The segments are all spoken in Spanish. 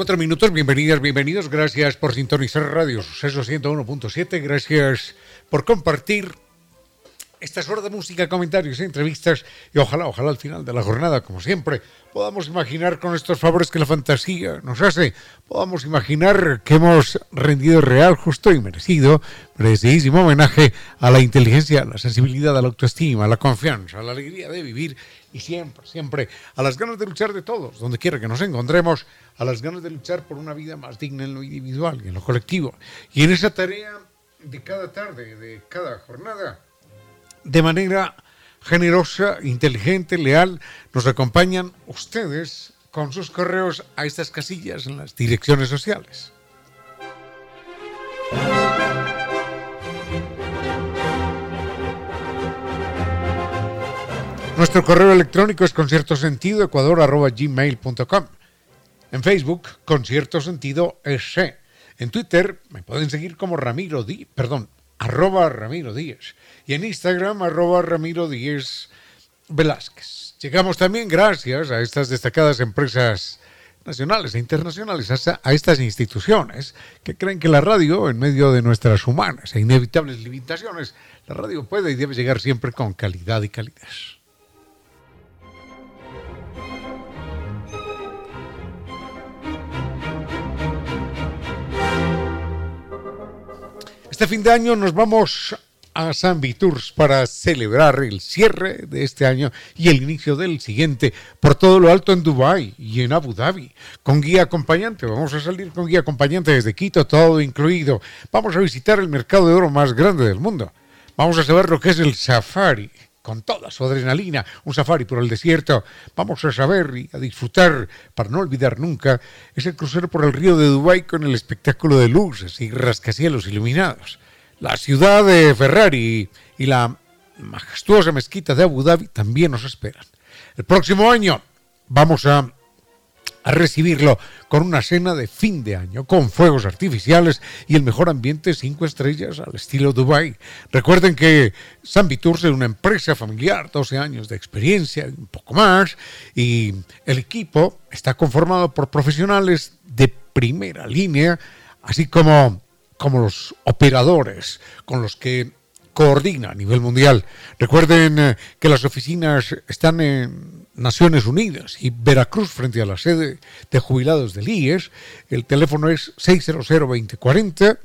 4 minutos. Bienvenidas, bienvenidos. Gracias por sintonizar Radio Suceso 101.7. Gracias por compartir estas horas de música, comentarios, entrevistas y ojalá, ojalá al final de la jornada, como siempre, podamos imaginar con estos favores que la fantasía nos hace, podamos imaginar que hemos rendido real, justo y merecido, merecidísimo homenaje a la inteligencia, a la sensibilidad, a la autoestima, a la confianza, a la alegría de vivir y siempre, siempre a las ganas de luchar de todos, donde quiera que nos encontremos, a las ganas de luchar por una vida más digna en lo individual y en lo colectivo. Y en esa tarea de cada tarde, de cada jornada, de manera generosa, inteligente, leal, nos acompañan ustedes con sus correos a estas casillas en las direcciones sociales. Nuestro correo electrónico es conciertosentidoecuador.gmail.com En Facebook, Concierto Sentido EC. En Twitter me pueden seguir como Ramiro Di, perdón, arroba Ramiro Díez y en Instagram arroba Ramiro Díez Velázquez. Llegamos también gracias a estas destacadas empresas nacionales e internacionales, a estas instituciones que creen que la radio, en medio de nuestras humanas e inevitables limitaciones, la radio puede y debe llegar siempre con calidad y calidez. Este fin de año nos vamos a San Viturs para celebrar el cierre de este año y el inicio del siguiente por todo lo alto en Dubái y en Abu Dhabi con guía acompañante. Vamos a salir con guía acompañante desde Quito, todo incluido. Vamos a visitar el mercado de oro más grande del mundo. Vamos a saber lo que es el safari con toda su adrenalina, un safari por el desierto. Vamos a saber y a disfrutar, para no olvidar nunca, ese crucero por el río de Dubái con el espectáculo de luces y rascacielos iluminados. La ciudad de Ferrari y la majestuosa mezquita de Abu Dhabi también nos esperan. El próximo año vamos a, a, recibirlo con una cena de fin de año, con fuegos artificiales y el mejor ambiente cinco estrellas al estilo Dubai. Recuerden que San Viturce es una empresa familiar, 12 años de experiencia, un poco más, y el equipo está conformado por profesionales de primera línea, así como como los operadores con los que coordina a nivel mundial. Recuerden eh, que las oficinas están en Naciones Unidas y Veracruz frente a la sede de jubilados del IES. El teléfono es 600-2040.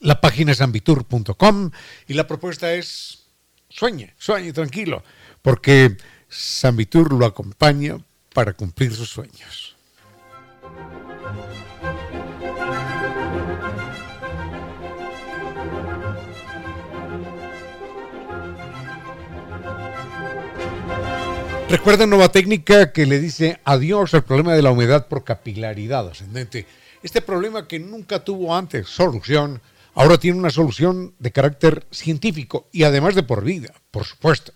La página es ambitur.com y la propuesta es sueñe, sueñe tranquilo, porque Sambitur lo acompaña para cumplir sus sueños. Recuerden nueva técnica que le dice adiós al problema de la humedad por capilaridad ascendente. Este problema que nunca tuvo antes solución, ahora tiene una solución de carácter científico y además de por vida, por supuesto.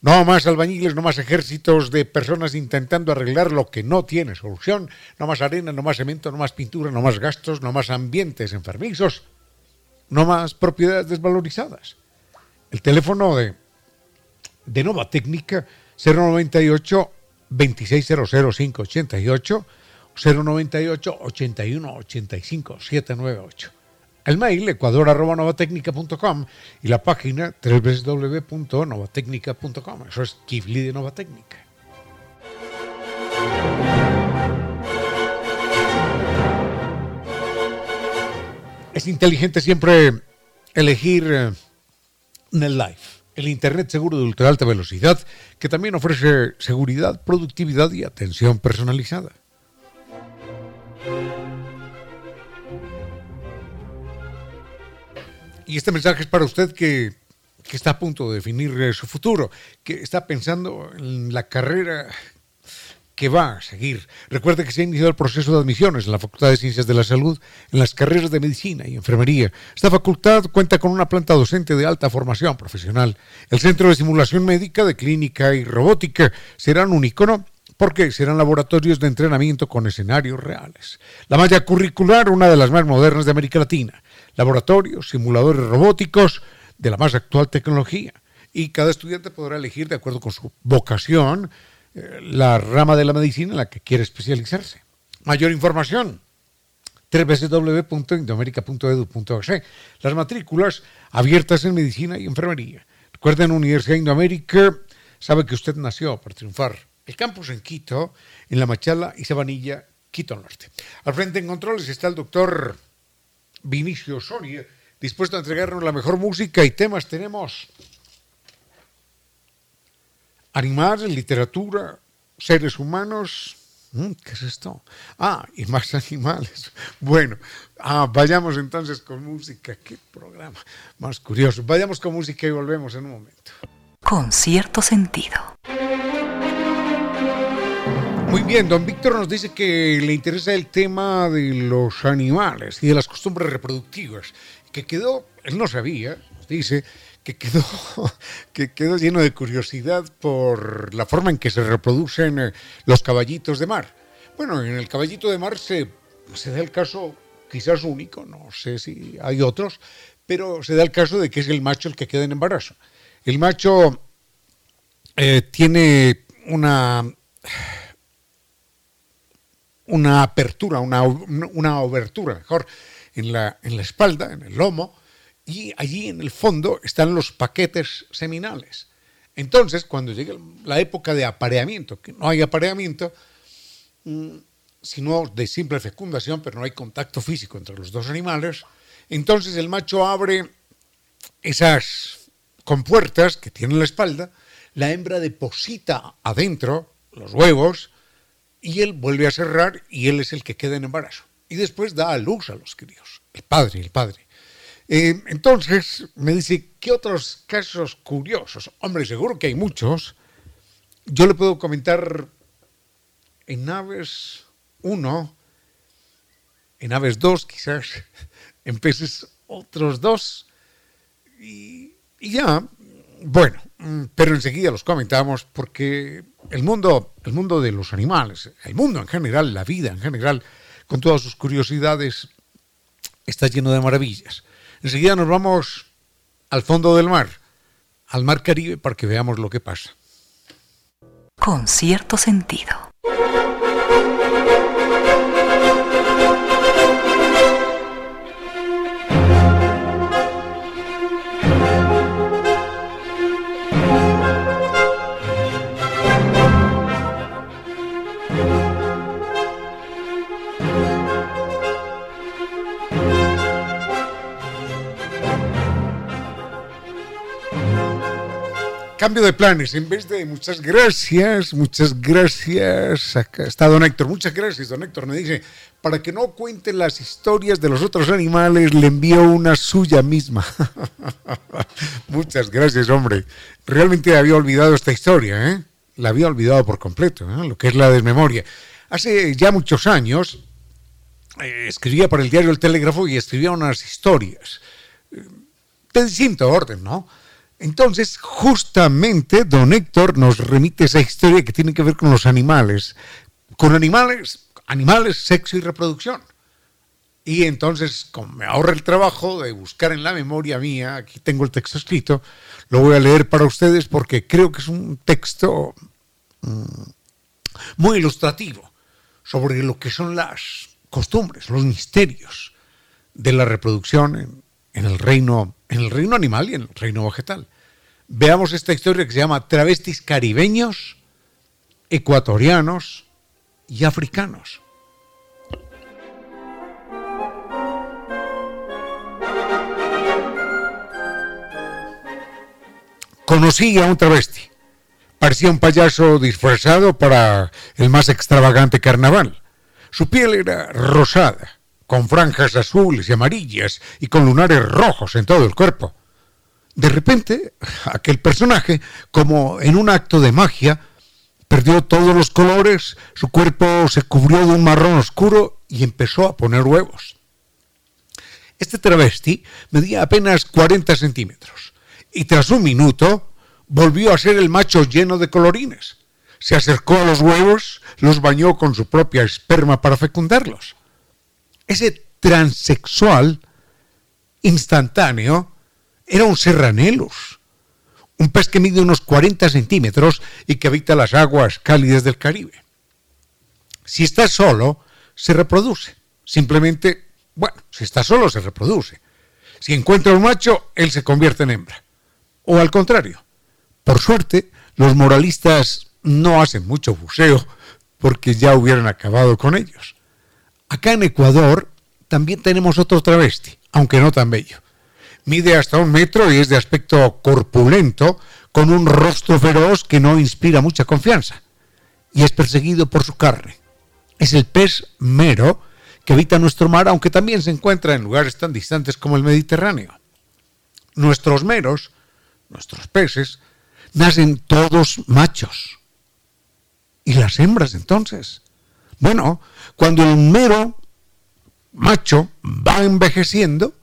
No más albañiles, no más ejércitos de personas intentando arreglar lo que no tiene solución, no más arena, no más cemento, no más pintura, no más gastos, no más ambientes enfermizos, no más propiedades desvalorizadas. El teléfono de, de Nova Técnica 098 2600 588 098 81 85 798. El mail ecuador.novatecnica.com y la página www.novatecnica.com. Eso es Kifli de Nova Técnica. Es inteligente siempre elegir eh, Life el Internet seguro de ultra alta velocidad, que también ofrece seguridad, productividad y atención personalizada. Y este mensaje es para usted que, que está a punto de definir eh, su futuro, que está pensando en la carrera que va a seguir. Recuerde que se ha iniciado el proceso de admisiones en la Facultad de Ciencias de la Salud, en las carreras de Medicina y Enfermería. Esta facultad cuenta con una planta docente de alta formación profesional. El Centro de Simulación Médica, de Clínica y Robótica serán un icono porque serán laboratorios de entrenamiento con escenarios reales. La malla curricular, una de las más modernas de América Latina. Laboratorios, simuladores robóticos de la más actual tecnología. Y cada estudiante podrá elegir, de acuerdo con su vocación, la rama de la medicina en la que quiere especializarse. Mayor información www.indoamerica.edu.es. Las matrículas abiertas en medicina y enfermería. Recuerden, Universidad Indoamérica sabe que usted nació para triunfar. El campus en Quito, en La Machala y Sabanilla, Quito Norte. Al frente en controles está el doctor Vinicio Soria, dispuesto a entregarnos la mejor música y temas. Tenemos animales, literatura, seres humanos. Mm, ¿Qué es esto? Ah, y más animales. Bueno, ah, vayamos entonces con música. Qué programa más curioso. Vayamos con música y volvemos en un momento. Con cierto sentido. Muy bien, don Víctor nos dice que le interesa el tema de los animales y de las costumbres reproductivas, que quedó, él no sabía, nos dice, que quedó, que quedó lleno de curiosidad por la forma en que se reproducen eh, los caballitos de mar. Bueno, en el caballito de mar se, se da el caso quizás único, no sé si hay otros, pero se da el caso de que es el macho el que queda en embarazo. El macho eh, tiene una, una apertura, una, una obertura, mejor, en la, en la espalda, en el lomo, y allí en el fondo están los paquetes seminales. Entonces, cuando llega la época de apareamiento, que no hay apareamiento, mm, sino de simple fecundación, pero no hay contacto físico entre los dos animales, entonces el macho abre esas compuertas que tiene en la espalda, la hembra deposita adentro los huevos y él vuelve a cerrar y él es el que queda en embarazo. Y después da a luz a los críos, el padre, el padre. Eh, entonces me dice, ¿qué otros casos curiosos? Hombre, seguro que hay muchos. Yo le puedo comentar en aves uno, en aves dos quizás, en peces otros dos, y, y ya, bueno, mm, pero enseguida los comentamos porque el mundo, el mundo de los animales, el mundo en general, la vida en general, con todas sus curiosidades, está lleno de maravillas. Enseguida nos vamos al fondo del mar, al mar Caribe, para que veamos lo que pasa. Con cierto sentido. Cambio de planes, en vez de muchas gracias, muchas gracias, acá está don Héctor, muchas gracias, don Héctor me dice, para que no cuente las historias de los otros animales, le envío una suya misma. muchas gracias, hombre. Realmente había olvidado esta historia, ¿eh? La había olvidado por completo, ¿eh? lo que es la desmemoria. Hace ya muchos años eh, escribía para el diario El Telégrafo y escribía unas historias eh, de distinto orden, ¿no? Entonces, justamente, don Héctor nos remite esa historia que tiene que ver con los animales, con animales, animales, sexo y reproducción. Y entonces, como me ahorra el trabajo de buscar en la memoria mía, aquí tengo el texto escrito, lo voy a leer para ustedes porque creo que es un texto mm, muy ilustrativo sobre lo que son las costumbres, los misterios de la reproducción en, en el reino en el reino animal y en el reino vegetal. Veamos esta historia que se llama Travestis caribeños, ecuatorianos y africanos. Conocí a un travesti. Parecía un payaso disfrazado para el más extravagante carnaval. Su piel era rosada, con franjas azules y amarillas y con lunares rojos en todo el cuerpo. De repente, aquel personaje, como en un acto de magia, perdió todos los colores, su cuerpo se cubrió de un marrón oscuro y empezó a poner huevos. Este travesti medía apenas 40 centímetros y tras un minuto volvió a ser el macho lleno de colorines. Se acercó a los huevos, los bañó con su propia esperma para fecundarlos. Ese transexual instantáneo era un serranelus, un pez que mide unos 40 centímetros y que habita las aguas cálidas del Caribe. Si está solo, se reproduce. Simplemente, bueno, si está solo, se reproduce. Si encuentra un macho, él se convierte en hembra. O al contrario. Por suerte, los moralistas no hacen mucho buceo porque ya hubieran acabado con ellos. Acá en Ecuador también tenemos otro travesti, aunque no tan bello. Mide hasta un metro y es de aspecto corpulento, con un rostro feroz que no inspira mucha confianza. Y es perseguido por su carne. Es el pez mero que habita nuestro mar, aunque también se encuentra en lugares tan distantes como el Mediterráneo. Nuestros meros, nuestros peces, nacen todos machos. ¿Y las hembras entonces? Bueno, cuando el mero macho va envejeciendo,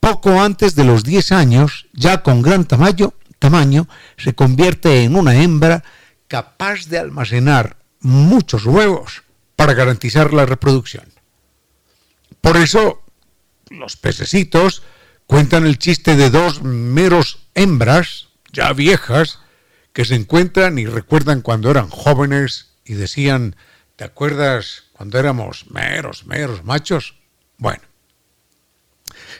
poco antes de los 10 años, ya con gran tamaño, tamaño, se convierte en una hembra capaz de almacenar muchos huevos para garantizar la reproducción. Por eso, los pececitos cuentan el chiste de dos meros hembras, ya viejas, que se encuentran y recuerdan cuando eran jóvenes y decían, ¿te acuerdas cuando éramos meros, meros machos? Bueno,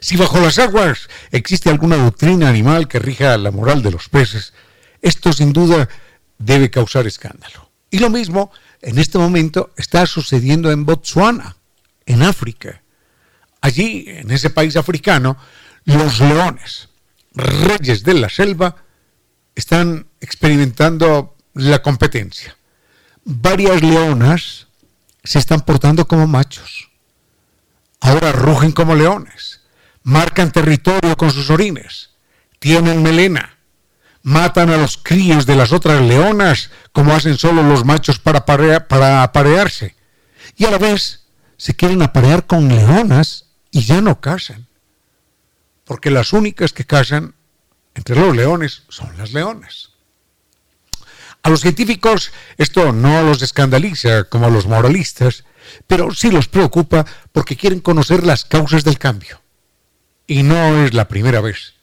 si bajo las aguas existe alguna doctrina animal que rija la moral de los peces, esto sin duda debe causar escándalo. Y lo mismo en este momento está sucediendo en Botswana, en África. Allí, en ese país africano, los leones, reyes de la selva, están experimentando la competencia. Varias leonas se están portando como machos. Ahora rugen como leones, marcan territorio con sus orines, tienen melena, matan a los críos de las otras leonas como hacen solo los machos para, para aparearse. Y a la vez se quieren aparear con leonas y ya no casan. Porque las únicas que casan entre los leones son las leonas. A los científicos esto no los escandaliza como a los moralistas, pero sí los preocupa porque quieren conocer las causas del cambio. Y no es la primera vez.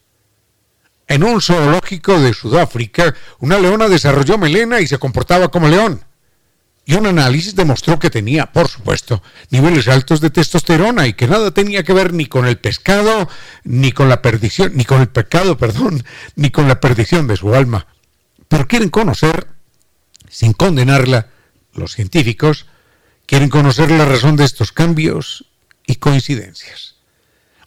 En un zoológico de Sudáfrica, una leona desarrolló melena y se comportaba como león. Y un análisis demostró que tenía, por supuesto, niveles altos de testosterona y que nada tenía que ver ni con el pescado, ni con la perdición, ni con el pecado, perdón, ni con la perdición de su alma. Pero quieren conocer, sin condenarla, los científicos, quieren conocer la razón de estos cambios y coincidencias.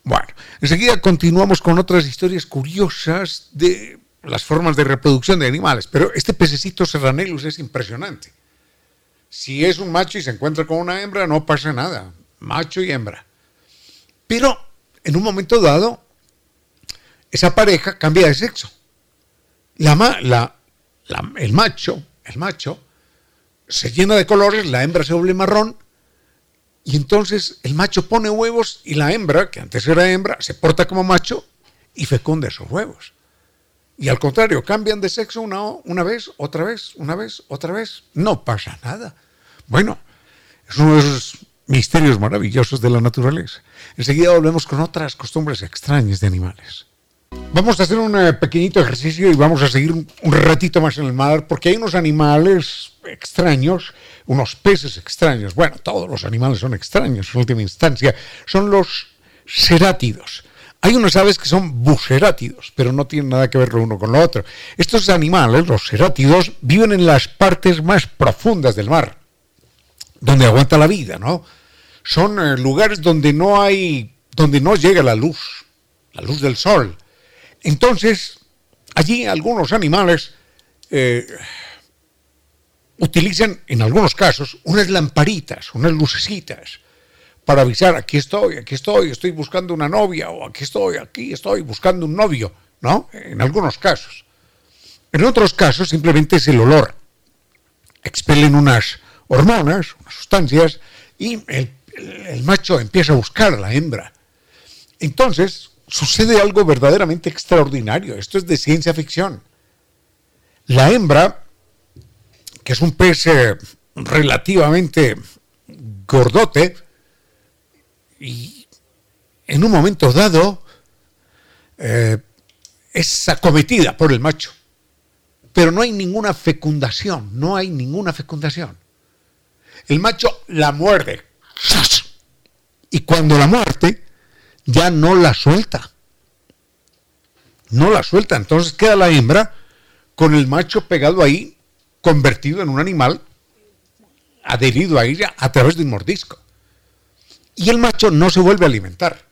Bueno, enseguida continuamos con otras historias curiosas de las formas de reproducción de animales, pero este pececito serranelus es impresionante. Si es un macho y se encuentra con una hembra, no pasa nada. Macho y hembra. Pero en un momento dado, esa pareja cambia de sexo. La, el macho, el macho, se llena de colores, la hembra se vuelve marrón, y entonces el macho pone huevos y la hembra, que antes era hembra, se porta como macho y fecunda esos huevos. Y al contrario, cambian de sexo una, una vez, otra vez, una vez, otra vez. No pasa nada. Bueno, es uno de esos misterios maravillosos de la naturaleza. Enseguida volvemos con otras costumbres extrañas de animales. Vamos a hacer un eh, pequeñito ejercicio y vamos a seguir un, ratito más en el mar porque hay unos animales extraños, unos peces extraños. Bueno, todos los animales son extraños en última instancia. Son los serátidos. Hay unas aves que son bucerátidos, pero no tienen nada que ver lo uno con lo otro. Estos animales, los serátidos, viven en las partes más profundas del mar, donde aguanta la vida, ¿no? Son eh, lugares donde no hay, donde no llega la luz, la luz del sol. Entonces, allí algunos animales eh, utilizan, en algunos casos, unas lamparitas, unas lucecitas para avisar, aquí estoy, aquí estoy, estoy buscando una novia, o aquí estoy, aquí estoy buscando un novio, ¿no? En algunos casos. En otros casos simplemente es el olor. Expelen unas hormonas, unas sustancias, y el, el macho empieza a buscar a la hembra. Entonces, sucede algo verdaderamente extraordinario. Esto es de ciencia ficción. La hembra, que es un pez eh, relativamente gordote, y en un momento dado eh, es acometida por el macho. Pero no hay ninguna fecundación, no hay ninguna fecundación. El macho la muerde. Y cuando la muerte, ya no la suelta. No la suelta. Entonces queda la hembra con el macho pegado ahí, convertido en un animal, adherido a ella a través de un mordisco. Y el macho no se vuelve a alimentar.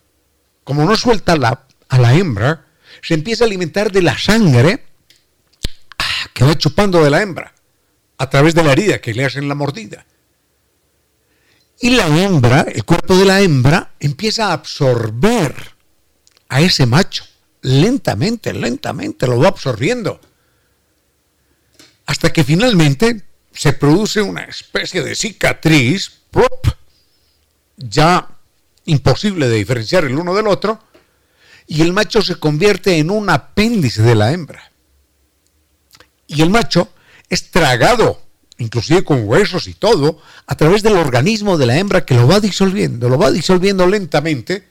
Como no suelta a la hembra, se empieza a alimentar de la sangre que va chupando de la hembra, a través de la herida que le hacen la mordida. Y la hembra, el cuerpo de la hembra, empieza a absorber a ese macho. Lentamente, lentamente lo va absorbiendo. Hasta que finalmente se produce una especie de cicatriz, ya imposible de diferenciar el uno del otro, y el macho se convierte en un apéndice de la hembra. Y el macho es tragado inclusive con huesos y todo, a través del organismo de la hembra que lo va disolviendo, lo va disolviendo lentamente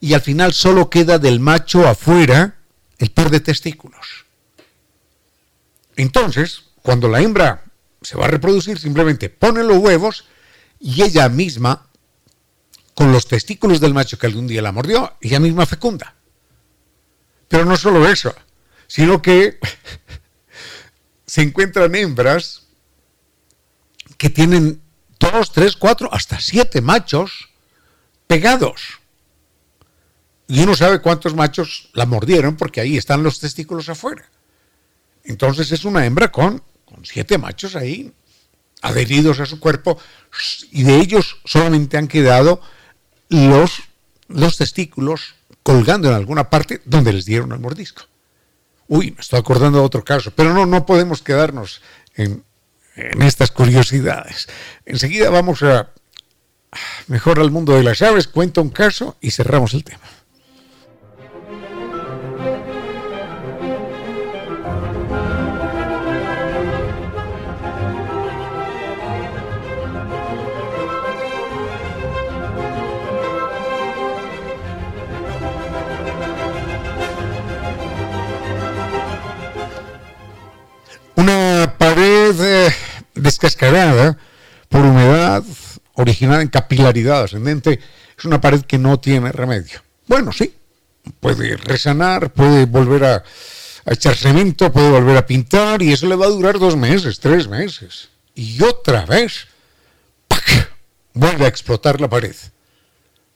y al final solo queda del macho afuera el par de testículos. Entonces, cuando la hembra se va a reproducir, simplemente pone los huevos y ella misma, con los testículos del macho que algún día la mordió, ella misma fecunda. Pero no solo eso, sino que se encuentran hembras que tienen dos, tres, cuatro, hasta siete machos pegados. Y uno sabe cuántos machos la mordieron porque ahí están los testículos afuera. Entonces es una hembra con, con siete machos ahí adheridos a su cuerpo y de ellos solamente han quedado los, los testículos colgando en alguna parte donde les dieron el mordisco. Uy, me estoy acordando de otro caso, pero no, no podemos quedarnos en, en estas curiosidades. Enseguida vamos a mejor al mundo de las aves, cuenta un caso y cerramos el tema. Una pared eh, descascarada por humedad originada en capilaridad ascendente, es una pared que no tiene remedio. Bueno, sí, puede resanar, puede volver a, echar cemento, puede volver a pintar y eso le va a durar dos meses, tres meses. Y otra vez, ¡pac! vuelve a explotar la pared.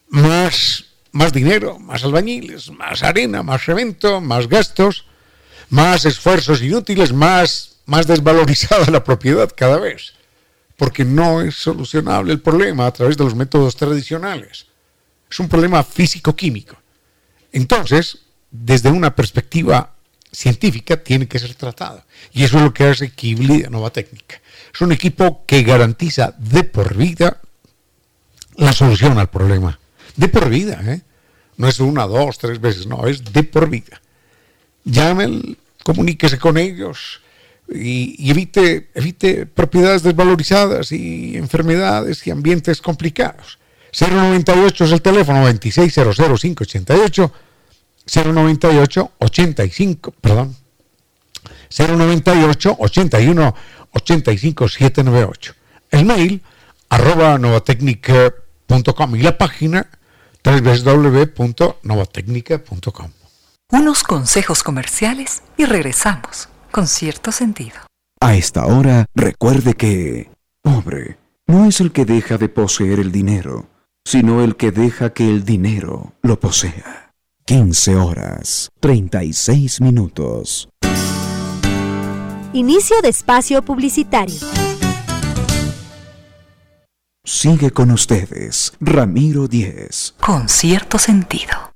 Más, más dinero, más albañiles, más arena, más cemento, más gastos, más esfuerzos inútiles, más más desvalorizada la propiedad cada vez, porque no es solucionable el problema a través de los métodos tradicionales. Es un problema físico-químico. Entonces, desde una perspectiva científica, tiene que ser tratado. Y eso es lo que hace de Nova Técnica. Es un equipo que garantiza de por vida la solución al problema. De por vida, ¿eh? No es una, dos, tres veces, no, es de por vida. Llamen, comuníquese con ellos, y, evite, evite propiedades desvalorizadas y enfermedades y ambientes complicados. 098 es el teléfono 2600588 098 85, perdón, 098 81 85 798. El mail arroba novatecnica.com y la página www.novatecnica.com. Unos consejos comerciales y regresamos con cierto sentido. A esta hora, recuerde que, pobre, no es el que deja de poseer el dinero, sino el que deja que el dinero lo posea. 15 horas, 36 minutos. Inicio de espacio publicitario. Sigue con ustedes, Ramiro Díez. Con cierto sentido.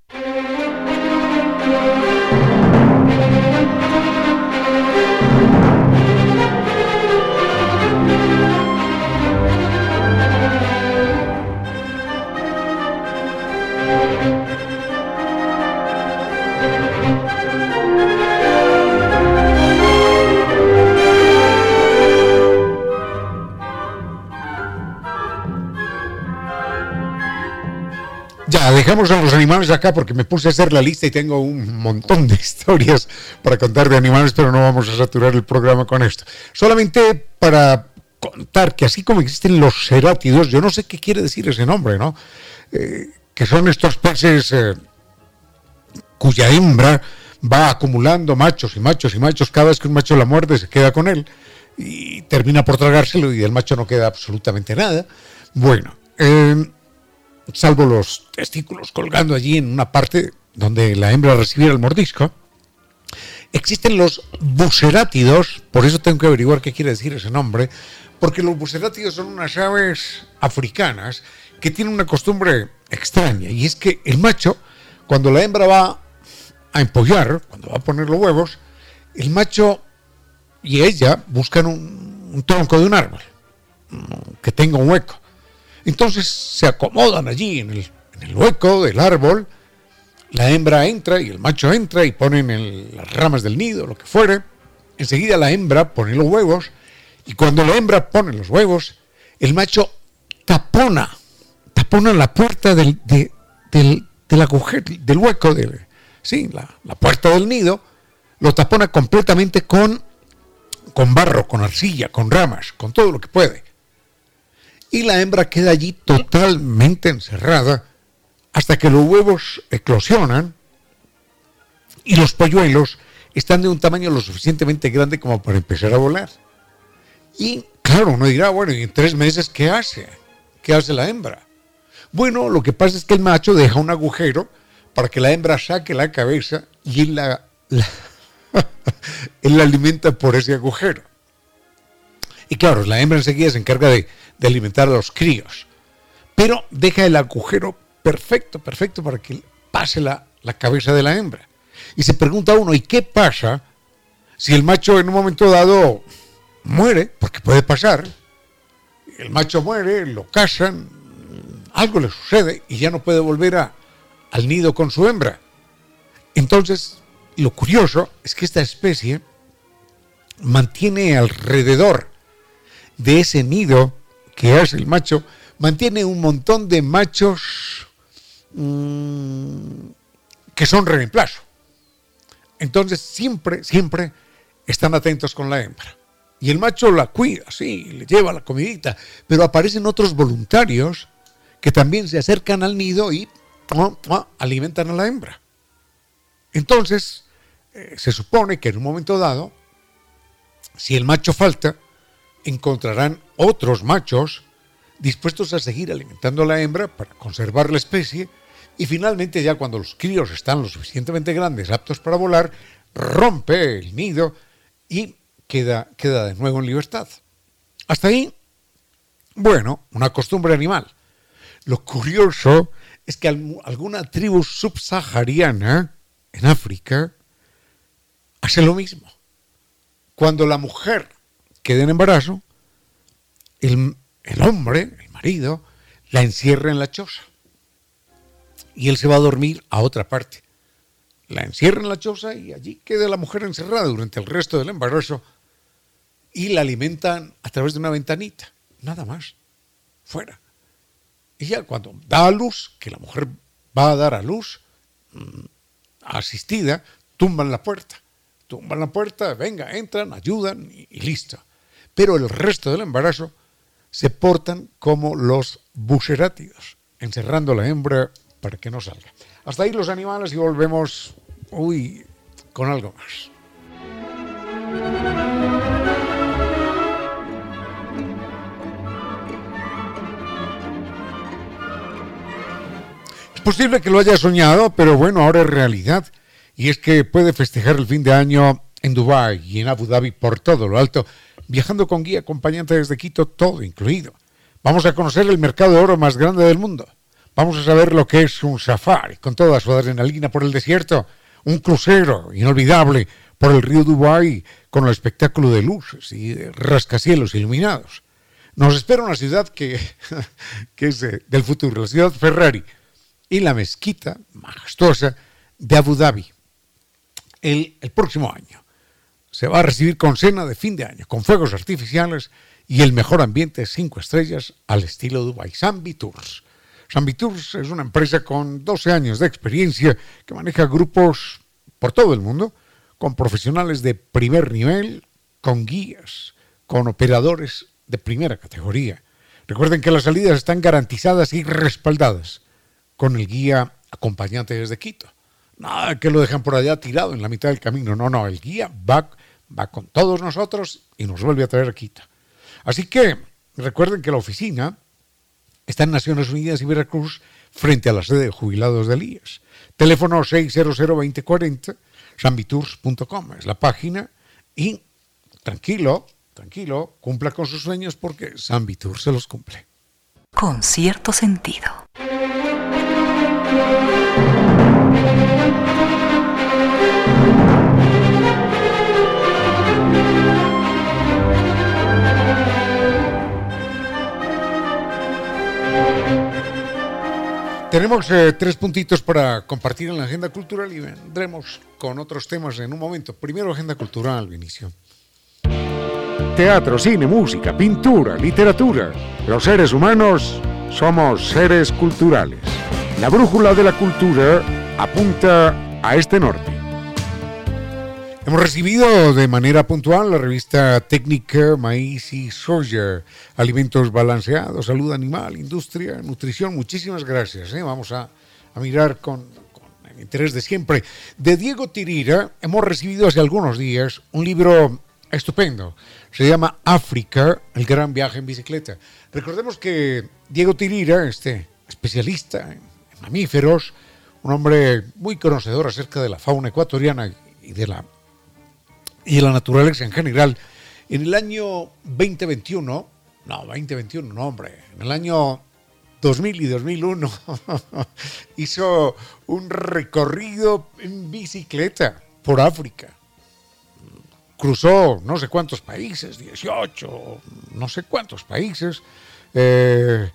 Dejamos a los animales acá porque me puse a hacer la lista y tengo un montón de historias para contar de animales, pero no vamos a saturar el programa con esto. Solamente para contar que así como existen los cerátidos, yo no sé qué quiere decir ese nombre, ¿no? Eh, que son estos peces eh, cuya hembra va acumulando machos y machos y machos, cada vez que un macho la muerde se queda con él y termina por tragárselo y el macho no queda absolutamente nada. Bueno, eh, salvo los testículos colgando allí en una parte donde la hembra recibiera el mordisco. Existen los bucerátidos, por eso tengo que averiguar qué quiere decir ese nombre, porque los bucerátidos son unas aves africanas que tienen una costumbre extraña, y es que el macho, cuando la hembra va a empollar, cuando va a poner los huevos, el macho y ella buscan un, un tronco de un árbol que tenga un hueco. Entonces se acomodan allí en el, hueco del árbol, la hembra entra y el macho entra y ponen en las ramas del nido, lo que fuere. Enseguida la hembra pone los huevos y cuando la hembra pone los huevos, el macho tapona, tapona la puerta del, del, agujero, del hueco, sí, la, la, puerta del nido, lo tapona completamente con, con barro, con arcilla, con ramas, con todo lo que puede y la hembra queda allí totalmente encerrada hasta que los huevos eclosionan y los polluelos están de un tamaño lo suficientemente grande como para empezar a volar. Y claro, uno dirá, bueno, ¿y en tres meses qué hace? ¿Qué hace la hembra? Bueno, lo que pasa es que el macho deja un agujero para que la hembra saque la cabeza y él la, él la alimenta por ese agujero. Y claro, la hembra enseguida se encarga de, alimentar a los críos. Pero deja el agujero perfecto, perfecto para que pase la, cabeza de la hembra. Y se pregunta uno, ¿y qué pasa si el macho en un momento dado muere? Porque puede pasar. El macho muere, lo casan, algo le sucede y ya no puede volver a, al nido con su hembra. Entonces, lo curioso es que esta especie mantiene alrededor de ese nido que hace el macho, mantiene un montón de machos mm, que son reemplazo. Entonces siempre, siempre están atentos con la hembra. Y el macho la cuida, sí, le lleva la comidita, pero aparecen otros voluntarios que también se acercan al nido y alimentan a la hembra. Entonces, eh, se supone que en un momento dado, si el macho falta, encontrarán otros machos dispuestos a seguir alimentando a la hembra para conservar la especie y finalmente ya cuando los críos están lo suficientemente grandes, aptos para volar, rompe el nido y queda, queda de nuevo en libertad. Hasta ahí, bueno, una costumbre animal. Lo curioso es que alguna tribu subsahariana en África hace lo mismo. Cuando la mujer queda en embarazo, el, hombre, el marido, la encierra en la choza. Y él se va a dormir a otra parte. La encierra en la choza y allí queda la mujer encerrada durante el resto del embarazo y la alimentan a través de una ventanita, nada más, fuera. Y ya cuando da a luz, que la mujer va a dar a luz, mm, asistida, tumban la puerta. Tumban la puerta, venga, entran, ayudan y listo pero el resto del embarazo se portan como los bucerátidos, encerrando la hembra para que no salga. Hasta ahí los animales y volvemos, uy, con algo más. Es posible que lo haya soñado, pero bueno, ahora es realidad. Y es que puede festejar el fin de año en Dubái y en Abu Dhabi por todo lo alto viajando con guía acompañante desde Quito, todo incluido. Vamos a conocer el mercado de oro más grande del mundo. Vamos a saber lo que es un safari con toda su adrenalina por el desierto, un crucero inolvidable por el río Dubai con el espectáculo de luces y rascacielos iluminados. Nos espera una ciudad que, es del futuro, la ciudad Ferrari, y la mezquita majestuosa de Abu Dhabi. El, el próximo año se va a recibir con cena de fin de año, con fuegos artificiales y el mejor ambiente cinco estrellas al estilo Dubai. Zambi Tours. Zambi Tours es una empresa con 12 años de experiencia que maneja grupos por todo el mundo, con profesionales de primer nivel, con guías, con operadores de primera categoría. Recuerden que las salidas están garantizadas y respaldadas con el guía acompañante desde Quito. Nada que lo dejan por allá tirado en la mitad del camino. No, no, el guía va, va con todos nosotros y nos vuelve a traer a Quito. Así que recuerden que la oficina está en Naciones Unidas y Veracruz frente a la sede de jubilados de IES. Teléfono 600-2040, sambitours.com es la página y tranquilo, tranquilo, cumpla con sus sueños porque Sambitours se los cumple. Con cierto sentido. Tenemos eh, tres puntitos para compartir en la agenda cultural y vendremos con otros temas en un momento. Primero, agenda cultural, Vinicio. Teatro, cine, música, pintura, literatura. Los seres humanos somos seres culturales. La brújula de la cultura apunta a este norte. Hemos recibido de manera puntual la revista técnica Maíz y Soya, Alimentos Balanceados, Salud Animal, Industria, Nutrición. Muchísimas gracias. ¿eh? Vamos a, mirar con, con, el interés de siempre. De Diego Tirira hemos recibido hace algunos días un libro estupendo. Se llama África, el gran viaje en bicicleta. Recordemos que Diego Tirira, este especialista en mamíferos, un hombre muy conocedor acerca de la fauna ecuatoriana y de la y la naturaleza en general. En el año 2021, no, 2021, no, hombre, en el año 2000 y 2001 hizo un recorrido en bicicleta por África. Cruzó no sé cuántos países, 18, no sé cuántos países. Eh,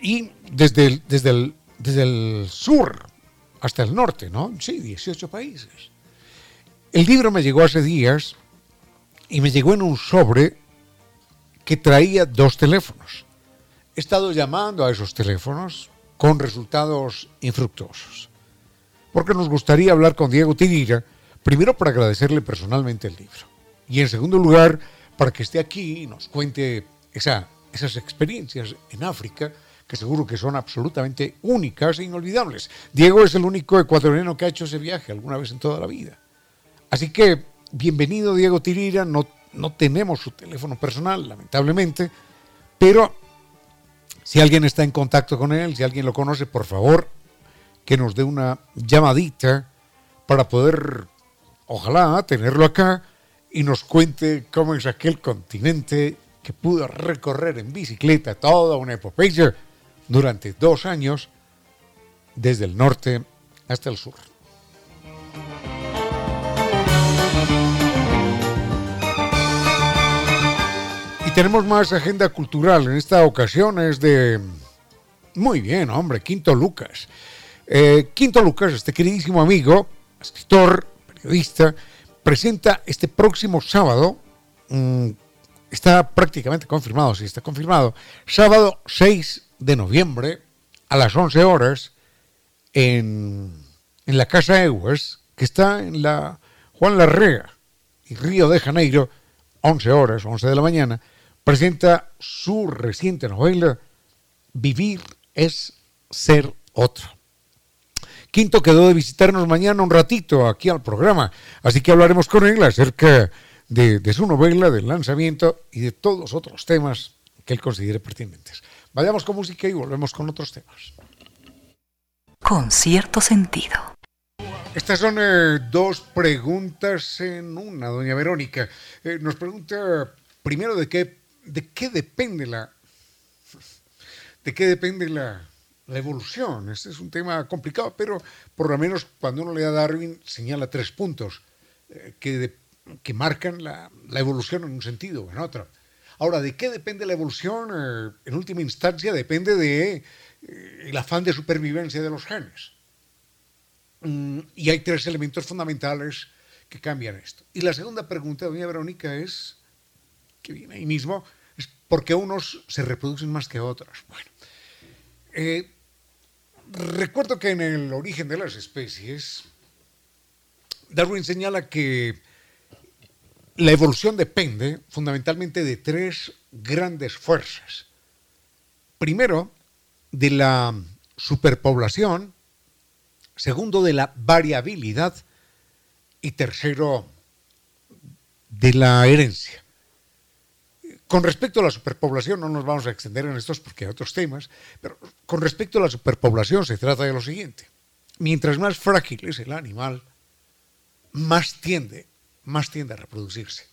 y desde desde, el, desde el sur hasta el norte, ¿no? Sí, 18 países. El libro me llegó hace días y me llegó en un sobre que traía dos teléfonos. He estado llamando a esos teléfonos con resultados infructuosos. Porque nos gustaría hablar con Diego Tirira, primero para agradecerle personalmente el libro. Y en segundo lugar, para que esté aquí y nos cuente esa, esas experiencias en África que seguro que son absolutamente únicas e inolvidables. Diego es el único ecuatoriano que ha hecho ese viaje alguna vez en toda la vida. Así que, bienvenido Diego Tirira, no, no tenemos su teléfono personal, lamentablemente, pero si alguien está en contacto con él, si alguien lo conoce, por favor, que nos dé una llamadita para poder, ojalá, tenerlo acá y nos cuente cómo es aquel continente que pudo recorrer en bicicleta toda una epopeya durante dos años desde el norte hasta el sur. Tenemos más agenda cultural. En esta ocasión es de... Muy bien, hombre, Quinto Lucas. Eh, Quinto Lucas, este queridísimo amigo, escritor, periodista, presenta este próximo sábado, mm, está prácticamente confirmado, sí está confirmado, sábado 6 de noviembre a las 11 horas en, en la Casa Ewers, que está en la Juan Larrea y Río de Janeiro, 11 horas, 11 de la mañana, presenta su reciente novela Vivir es ser otro. Quinto quedó de visitarnos mañana un ratito aquí al programa, así que hablaremos con él acerca de, de su novela, del lanzamiento y de todos los otros temas que él considere pertinentes. Vayamos con música y volvemos con otros temas. Con cierto sentido. Estas son eh, dos preguntas en una, doña Verónica. Eh, nos pregunta primero de qué ¿de qué depende la, ¿De qué depende la, evolución? Este es un tema complicado, pero por lo menos cuando uno le da a Darwin señala tres puntos eh, que, que marcan la, evolución en un sentido o en otro. Ahora, ¿de qué depende la evolución? Eh, en última instancia, depende de eh, afán de supervivencia de los genes. Mm, y hay tres elementos fundamentales que cambian esto. Y la segunda pregunta, doña Verónica, es, que viene ahí mismo, es por qué unos se reproducen más que otros. Bueno, eh, recuerdo que en el origen de las especies, Darwin señala que la evolución depende fundamentalmente de tres grandes fuerzas. Primero, de la superpoblación, segundo, de la variabilidad y tercero, de la herencia. Con respecto a la superpoblación, no nos vamos a extender en estos porque hay otros temas, pero con respecto a la superpoblación se trata de lo siguiente. Mientras más frágil es el animal, más tiende, más tiende a reproducirse.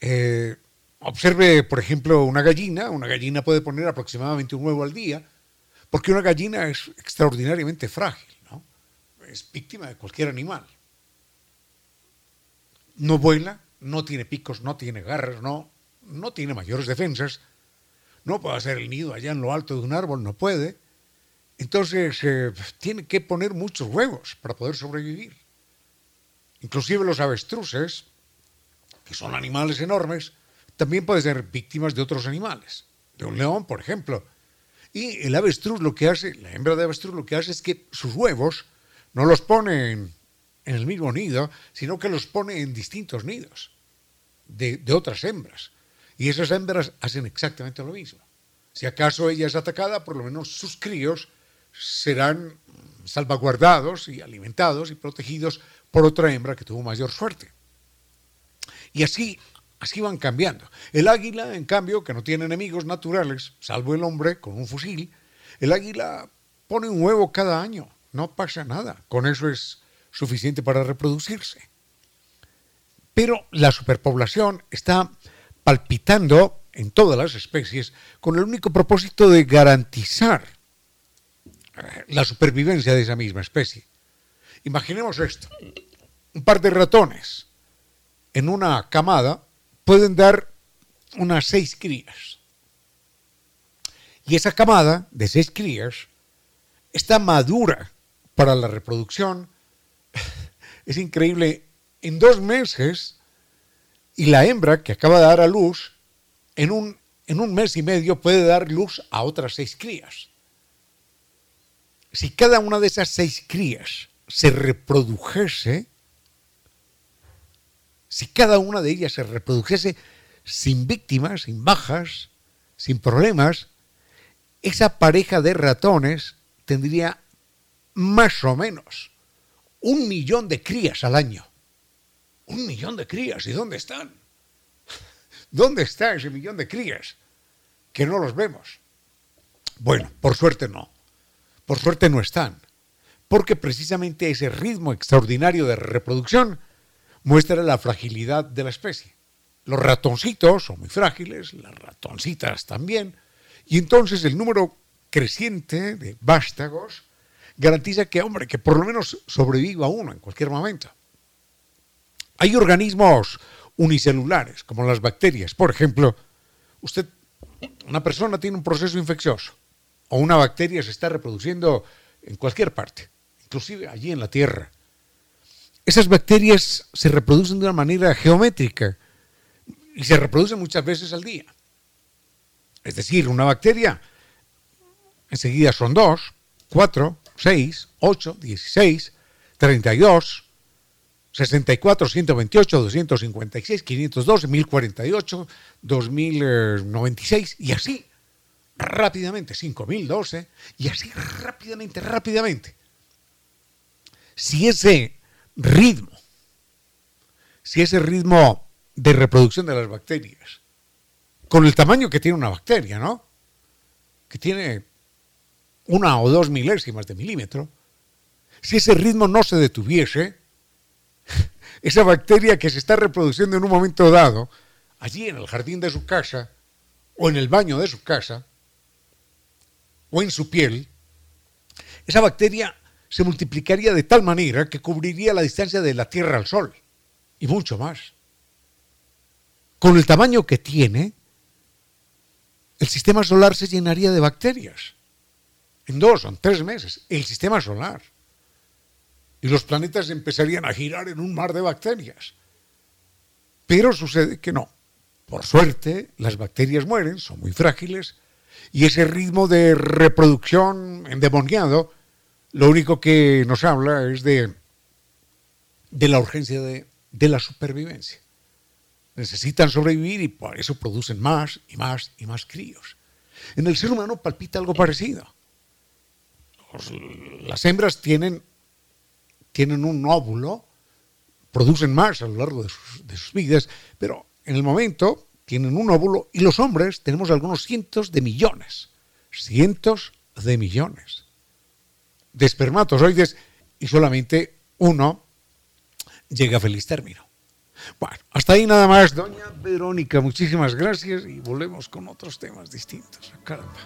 Eh, observe, por ejemplo, una gallina. Una gallina puede poner aproximadamente un huevo al día, porque una gallina es extraordinariamente frágil, ¿no? Es víctima de cualquier animal. No vuela, no tiene picos, no tiene garras, no, no tiene mayores defensas, no puede hacer el nido allá en lo alto de un árbol, no puede. Entonces eh, tiene que poner muchos huevos para poder sobrevivir. Inclusive los avestruces, que son animales enormes, también pueden ser víctimas de otros animales, de un león, por ejemplo. Y el avestruz lo que hace, la hembra de avestruz lo que hace es que sus huevos no los pone en el mismo nido, sino que los pone en distintos nidos de, otras hembras. Y esas hembras hacen exactamente lo mismo. Si acaso ella es atacada, por lo menos sus críos serán salvaguardados y alimentados y protegidos por otra hembra que tuvo mayor suerte. Y así, así van cambiando. El águila, en cambio, que no tiene enemigos naturales, salvo el hombre con un fusil, el águila pone un huevo cada año, no pasa nada. Con eso es suficiente para reproducirse. Pero la superpoblación está palpitando en todas las especies con el único propósito de garantizar eh, la supervivencia de esa misma especie. Imaginemos esto. Un par de ratones en una camada pueden dar unas seis crías. Y esa camada de seis crías está madura para la reproducción. Es increíble en dos meses y la hembra que acaba de dar a luz, en un, en un mes y medio puede dar luz a otras seis crías. Si cada una de esas seis crías se reprodujese, si cada una de ellas se reprodujese sin víctimas, sin bajas, sin problemas, esa pareja de ratones tendría más o menos un millón de crías al año. Un millón de crías. ¿Y dónde están? ¿Dónde está ese millón de crías? Que no los vemos. Bueno, por suerte no. Por suerte no están. Porque precisamente ese ritmo extraordinario de reproducción muestra la fragilidad de la especie. Los ratoncitos son muy frágiles, las ratoncitas también, y entonces el número creciente de vástagos garantiza que, hombre, que por lo menos sobreviva uno en cualquier momento. Hay organismos unicelulares, como las bacterias. Por ejemplo, usted, una persona tiene un proceso infeccioso o una bacteria se está reproduciendo en cualquier parte, inclusive allí en la Tierra. Esas bacterias se reproducen de una manera geométrica y se reproducen muchas veces al día. Es decir, una bacteria enseguida son 2, 4, 6, 8, 16, 32, 64, 128, 256, 512, 1048, 2096 y así rápidamente, 5012 y así rápidamente, rápidamente. Si ese ritmo, si ese ritmo de reproducción de las bacterias, con el tamaño que tiene una bacteria, ¿no? Que tiene una o dos milésimas de milímetro, si ese ritmo no se detuviese, esa bacteria que se está reproduciendo en un momento dado, allí en el jardín de su casa, o en el baño de su casa o en su piel, esa bacteria se multiplicaría de tal manera que cubriría la distancia de la Tierra al Sol y mucho más. Con el tamaño que tiene, el sistema solar se llenaría de bacterias. En dos o en tres meses, el sistema solar. Y los planetas empezarían a girar en un mar de bacterias. Pero sucede que no. Por suerte, las bacterias mueren, son muy frágiles, y ese ritmo de reproducción endemoniado, lo único que nos habla es de, de la urgencia de, de la supervivencia. Necesitan sobrevivir y por eso producen más y más y más críos. En el ser humano palpita algo parecido. Las hembras tienen, tienen un óvulo, producen más a lo largo de sus, de sus vidas, pero en el momento tienen un óvulo y los hombres tenemos algunos cientos de millones, cientos de millones de espermatozoides y solamente uno llega a feliz término. Bueno, hasta ahí nada más, doña Verónica. Muchísimas gracias y volvemos con otros temas distintos. Caramba.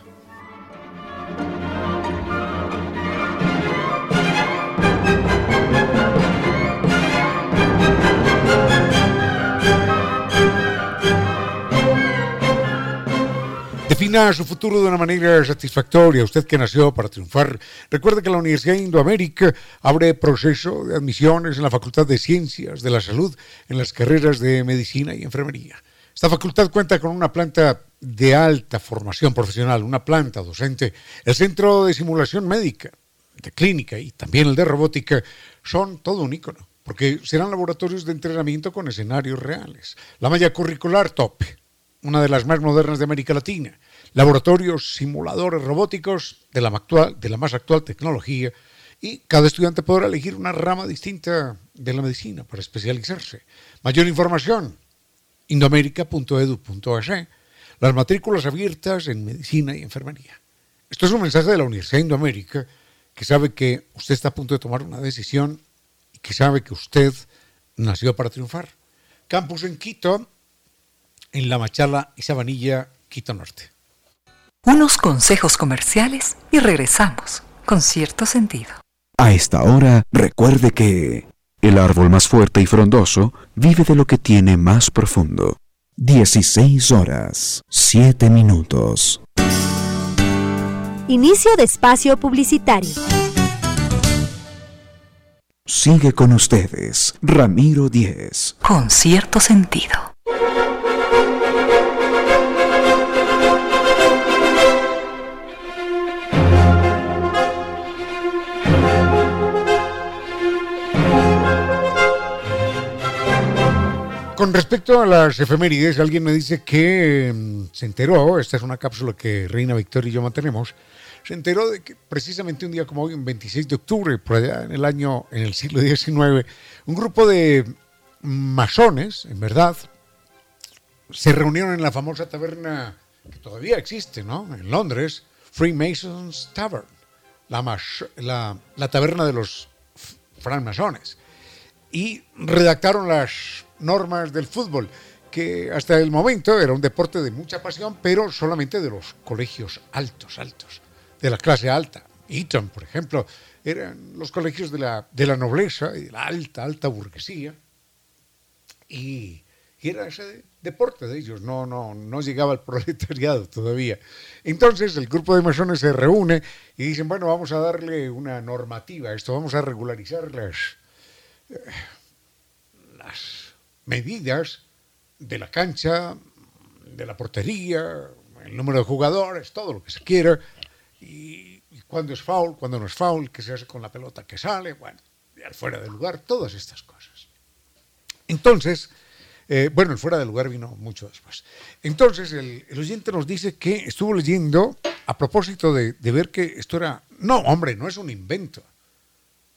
Defina su futuro de una manera satisfactoria. Usted que nació para triunfar. Recuerde que la Universidad Indoamérica abre proceso de admisiones en la Facultad de Ciencias de la Salud en las carreras de Medicina y Enfermería. Esta facultad cuenta con una planta de alta formación profesional, una planta docente. El Centro de Simulación Médica, de Clínica y también el de Robótica son todo un ícono, porque serán laboratorios de entrenamiento con escenarios reales. La malla curricular top, una de las más modernas de América Latina laboratorios, simuladores robóticos de la, actual, de la más actual tecnología y cada estudiante podrá elegir una rama distinta de la medicina para especializarse. Mayor información, indoamerica.edu.es, las matrículas abiertas en medicina y enfermería. Esto es un mensaje de la Universidad de Indoamérica que sabe que usted está a punto de tomar una decisión y que sabe que usted nació para triunfar. Campus en Quito, en La Machala y Sabanilla, Quito Norte unos consejos comerciales y regresamos con cierto sentido. A esta hora, recuerde que el árbol más fuerte y frondoso vive de lo que tiene más profundo. 16 horas, 7 minutos. Inicio de espacio publicitario. Sigue con ustedes, Ramiro Díez. Con cierto sentido. Con respecto a las efemérides, alguien me dice que mm, se enteró, esta es una cápsula que Reina Victoria y yo mantenemos, se enteró de que precisamente un día como hoy, un 26 de octubre, por allá en el año, en el siglo XIX, un grupo de masones, en verdad, se reunieron en la famosa taberna que todavía existe, ¿no? En Londres, Freemasons Tavern, la, la taberna de los francmasones. Y redactaron las normas del fútbol, que hasta el momento era un deporte de mucha pasión, pero solamente de los colegios altos, altos, de la clase alta. Eton, por ejemplo, eran los colegios de la, de la nobleza y de la alta, alta burguesía. Y, era ese deporte de ellos, no, no, no llegaba al proletariado todavía. Entonces el grupo de masones se reúne y dicen, bueno, vamos a darle una normativa esto, vamos a regularizar las, eh, las medidas de la cancha, de la portería, el número de jugadores, todo lo que se quiera, y, cuándo es foul, cuándo no es foul, qué se hace con la pelota que sale, bueno, fuera del lugar, todas estas cosas. Entonces, eh, bueno, el fuera del lugar vino mucho después. Entonces, el, oyente nos dice que estuvo leyendo a propósito de, de, ver que esto era, no, hombre, no es un invento.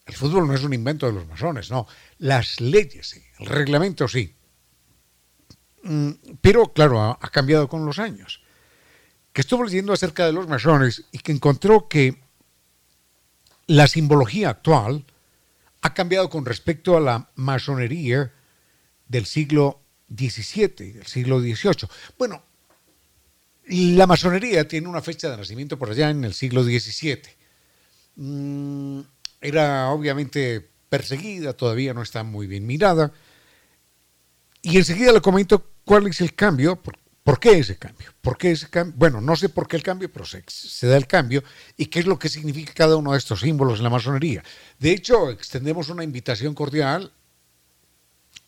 El fútbol no es un invento de los masones, no. Las leyes sí, el reglamento sí. Mm, pero claro, ha, cambiado con los años. Que estuvo leyendo acerca de los masones y que encontró que la simbología actual ha cambiado con respecto a la masonería del siglo XVII del siglo XVIII. Bueno, La masonería tiene una fecha de nacimiento por allá en el siglo XVII. Era obviamente perseguida, todavía no está muy bien mirada. Y enseguida le comento cuál es el cambio, por, por qué ese cambio, por qué ese cambio. Bueno, no sé por qué el cambio, pero se, se, da el cambio y qué es lo que significa cada uno de estos símbolos en la masonería. De hecho, extendemos una invitación cordial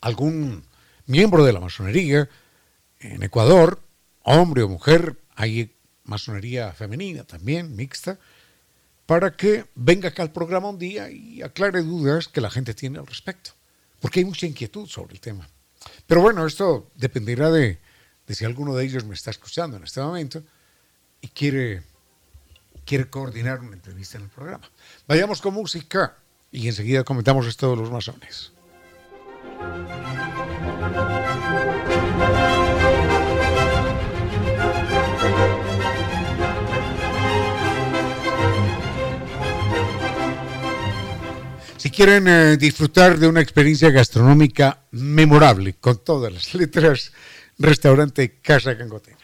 a algún miembro de la masonería en Ecuador, hombre o mujer, hay masonería femenina también, mixta, para que venga acá al programa un día y aclare dudas que la gente tiene al respecto, porque hay mucha inquietud sobre el tema. Pero bueno, esto dependerá de, si alguno de ellos me está escuchando en este momento y quiere, quiere coordinar una entrevista en el programa. Vayamos con música y enseguida comentamos esto de los masones. Quieren eh, disfrutar de una experiencia gastronómica memorable, con todas las letras, restaurante Casa Gangotena.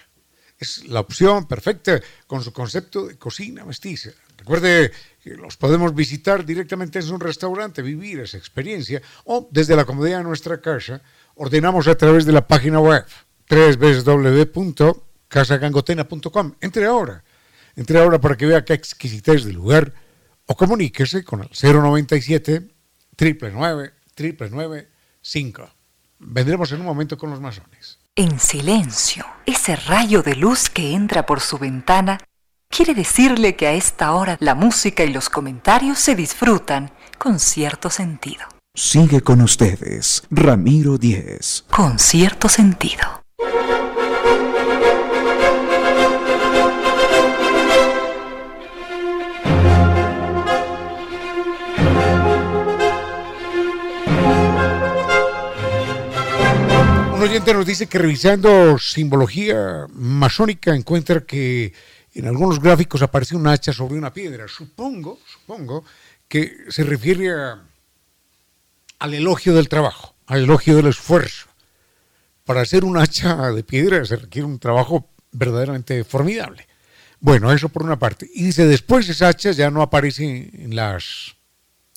Es la opción perfecta con su concepto de cocina mestiza. Recuerde que los podemos visitar directamente en un restaurante, vivir esa experiencia, o desde la comodidad de nuestra casa, ordenamos a través de la página web www.casagangotena.com. Entre ahora, entre ahora para que vea qué exquisitez del lugar o comuníquese con el 097 999 5. Vendremos en un momento con los masones. En silencio, ese rayo de luz que entra por su ventana quiere decirle que a esta hora la música y los comentarios se disfrutan con cierto sentido. Sigue con ustedes, Ramiro Díez. Con cierto sentido. Un oyente nos dice que revisando simbología masónica encuentra que en algunos gráficos aparece un hacha sobre una piedra. Supongo, supongo que se refiere a, al elogio del trabajo, al elogio del esfuerzo. Para hacer un hacha de piedra se requiere un trabajo verdaderamente formidable. Bueno, eso por una parte. Y dice, después esa hacha ya no aparece en las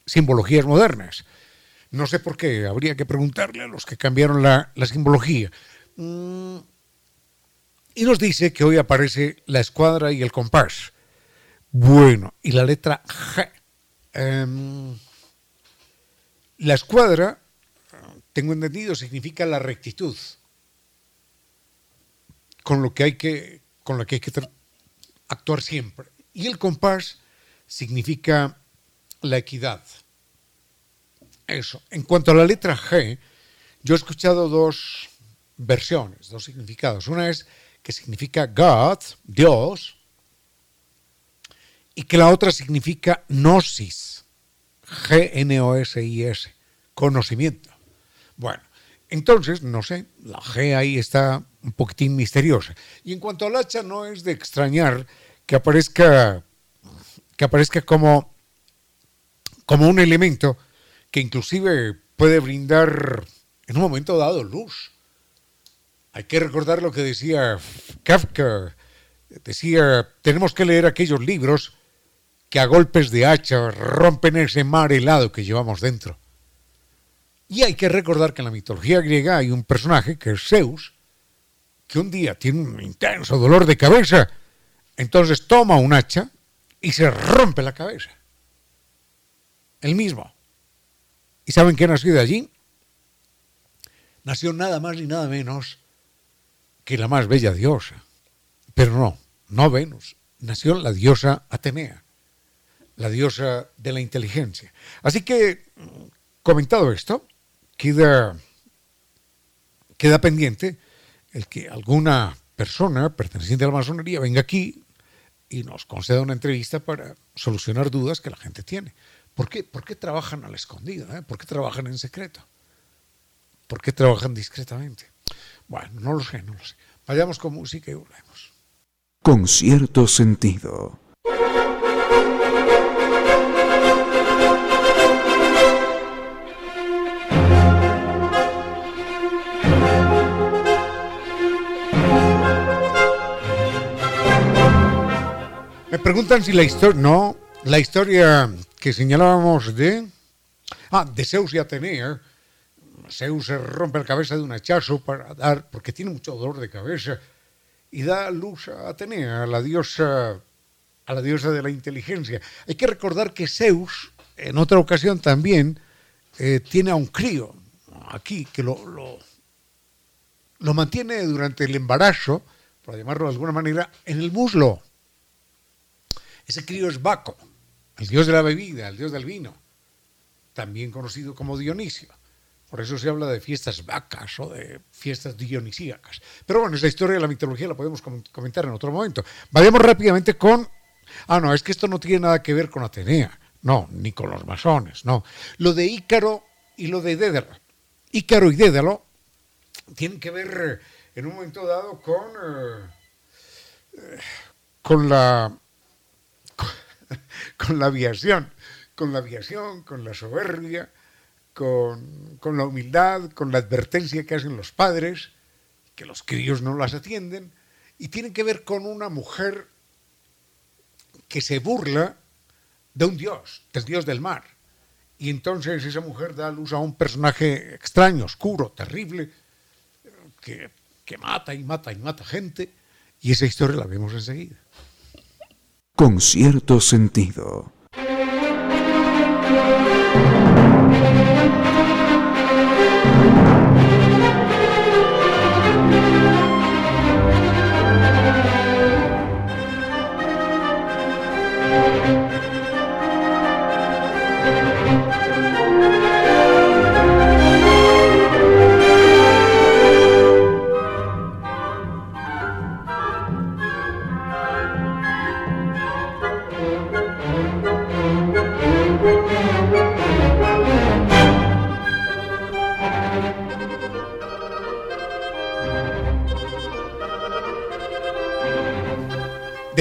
simbologías modernas. No sé por qué, habría que preguntarle a los que cambiaron la, la simbología. Mm, y nos dice que hoy aparece la escuadra y el compás. Bueno, y la letra G. Um, la escuadra, tengo entendido, significa la rectitud, con lo que hay que, con lo que, hay que actuar siempre. Y el compás significa la equidad. Eso. En cuanto a la letra G, yo he escuchado dos versiones, dos significados. Una es que significa God, Dios, y que la otra significa gnosis, G-N-O-S-I-S, conocimiento. Bueno, entonces, no sé, la G ahí está un poquitín misteriosa. Y en cuanto al hacha, no es de extrañar que aparezca, que aparezca como, como un elemento que inclusive puede brindar en un momento dado luz. Hay que recordar lo que decía Kafka. Decía, tenemos que leer aquellos libros que a golpes de hacha rompen ese mar helado que llevamos dentro. Y hay que recordar que en la mitología griega hay un personaje que es Zeus, que un día tiene un intenso dolor de cabeza, entonces toma un hacha y se rompe la cabeza. El mismo. ¿Y saben qué nació de allí? Nació nada más ni nada menos que la más bella diosa. Pero no, no Venus. Nació la diosa Atenea, la diosa de la inteligencia. Así que, comentado esto, queda, queda pendiente el que alguna persona perteneciente a la masonería venga aquí y nos conceda una entrevista para solucionar dudas que la gente tiene. ¿Por qué, ¿Por qué trabajan a la escondida? Eh? ¿Por qué trabajan en secreto? ¿Por qué trabajan discretamente? Bueno, no lo sé, no lo sé. Vayamos con música y volvemos. Con cierto sentido. preguntan si la historia... No, la historia que señalábamos de... Ah, de Zeus y Atenea. Zeus se rompe la cabeza de un hachazo para dar, porque tiene mucho dolor de cabeza, y da luz a Atenea, a la diosa, a la diosa de la inteligencia. Hay que recordar que Zeus, en otra ocasión también, eh, tiene a un crío aquí que lo, lo, lo mantiene durante el embarazo, por llamarlo de alguna manera, en el muslo. Ese crío es Baco, el dios de la bebida, el dios del vino, también conocido como Dionisio. Por eso se habla de fiestas vacas o de fiestas dionisíacas. Pero bueno, esa historia de la mitología la podemos comentar en otro momento. Vayamos rápidamente con... Ah, no, es que esto no tiene nada que ver con Atenea. No, ni con los masones, no. Lo de Ícaro y lo de Dédalo. Ícaro y Dédalo tienen que ver eh, en un momento dado con... Eh, con la con la aviación, con la aviación, con la soberbia, con, la humildad, con la advertencia que hacen los padres, que los críos no las atienden, y tienen que ver con una mujer que se burla de un dios, del dios del mar. Y entonces esa mujer da luz a un personaje extraño, oscuro, terrible, que, que mata y mata y mata gente, y esa historia la vemos enseguida con cierto sentido.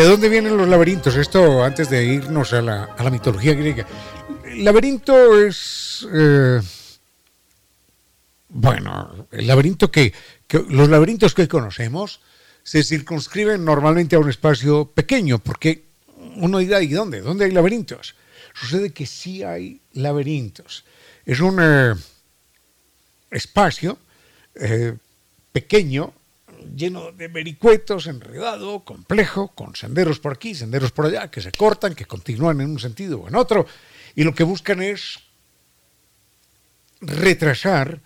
Dónde vienen los laberintos? Esto antes de irnos a la, mitología griega. El laberinto es... Eh, bueno, el laberinto que, Los laberintos que conocemos se circunscriben normalmente a un espacio pequeño, porque uno dirá, ¿y dónde? ¿Dónde hay laberintos? Sucede que sí hay laberintos. Es un eh, espacio eh, pequeño lleno de vericuetos, enredado, complejo, con senderos por aquí, senderos por allá, que se cortan, que continúan en un sentido o en otro, y lo que buscan es retrasar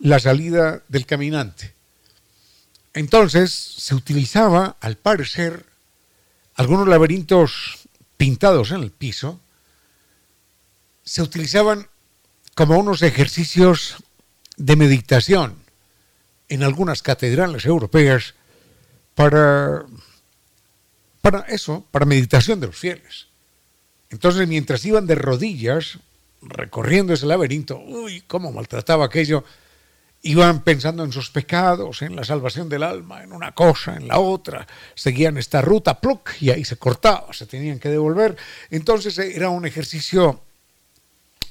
la salida del caminante. Entonces se utilizaba, al parecer, algunos laberintos pintados en el piso, se utilizaban como unos ejercicios de meditación en algunas catedrales europeas para, para eso, para meditación de los fieles. Entonces, mientras iban de rodillas recorriendo ese laberinto, uy, cómo maltrataba aquello, iban pensando en sus pecados, en la salvación del alma, en una cosa, en la otra, seguían esta ruta, pluck, y ahí se cortaba, se tenían que devolver. Entonces era un ejercicio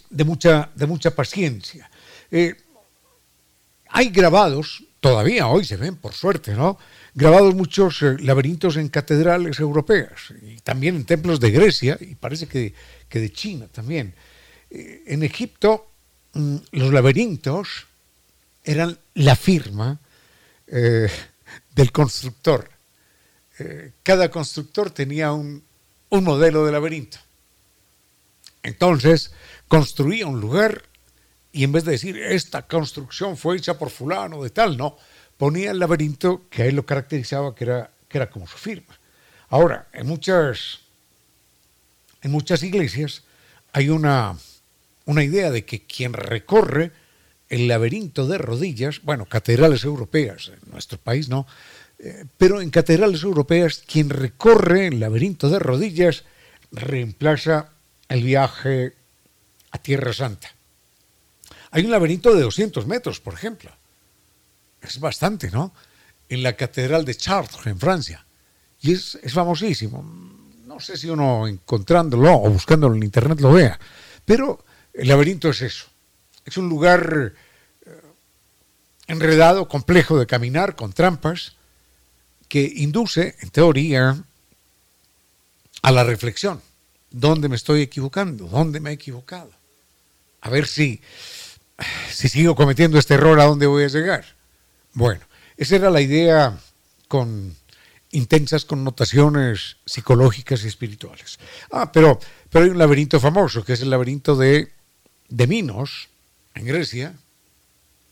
de mucha, de mucha paciencia. Eh, hay grabados, todavía hoy se ven, por suerte, ¿no? Grabados muchos eh, laberintos en catedrales europeas y también en templos de Grecia y parece que, de China también. Eh, en Egipto, mm, los laberintos eran la firma eh, del constructor. cada constructor tenía un, un modelo de laberinto. Entonces, construía un lugar y en vez de decir esta construcción fue hecha por fulano de tal, no, ponía el laberinto que a él lo caracterizaba, que era, que era como su firma. Ahora, en muchas, en muchas iglesias hay una, una idea de que quien recorre el laberinto de rodillas, bueno, catedrales europeas, en nuestro país no, eh, pero en catedrales europeas quien recorre el laberinto de rodillas reemplaza el viaje a Tierra Santa. Hay un laberinto de 200 metros, por ejemplo. Es bastante, ¿no? En la Catedral de Chartres, en Francia. Y es, famosísimo. No sé si uno encontrándolo o buscándolo en Internet lo vea. Pero el laberinto es eso. Es un lugar eh, enredado, complejo de caminar, con trampas, que induce, en teoría, a la reflexión. ¿Dónde me estoy equivocando? ¿Dónde me he equivocado? A ver si, si sigo cometiendo este error, ¿a dónde voy a llegar? Bueno, esa era la idea con intensas connotaciones psicológicas y espirituales. Ah, pero, pero hay un laberinto famoso, que es el laberinto de, de Minos, en Grecia.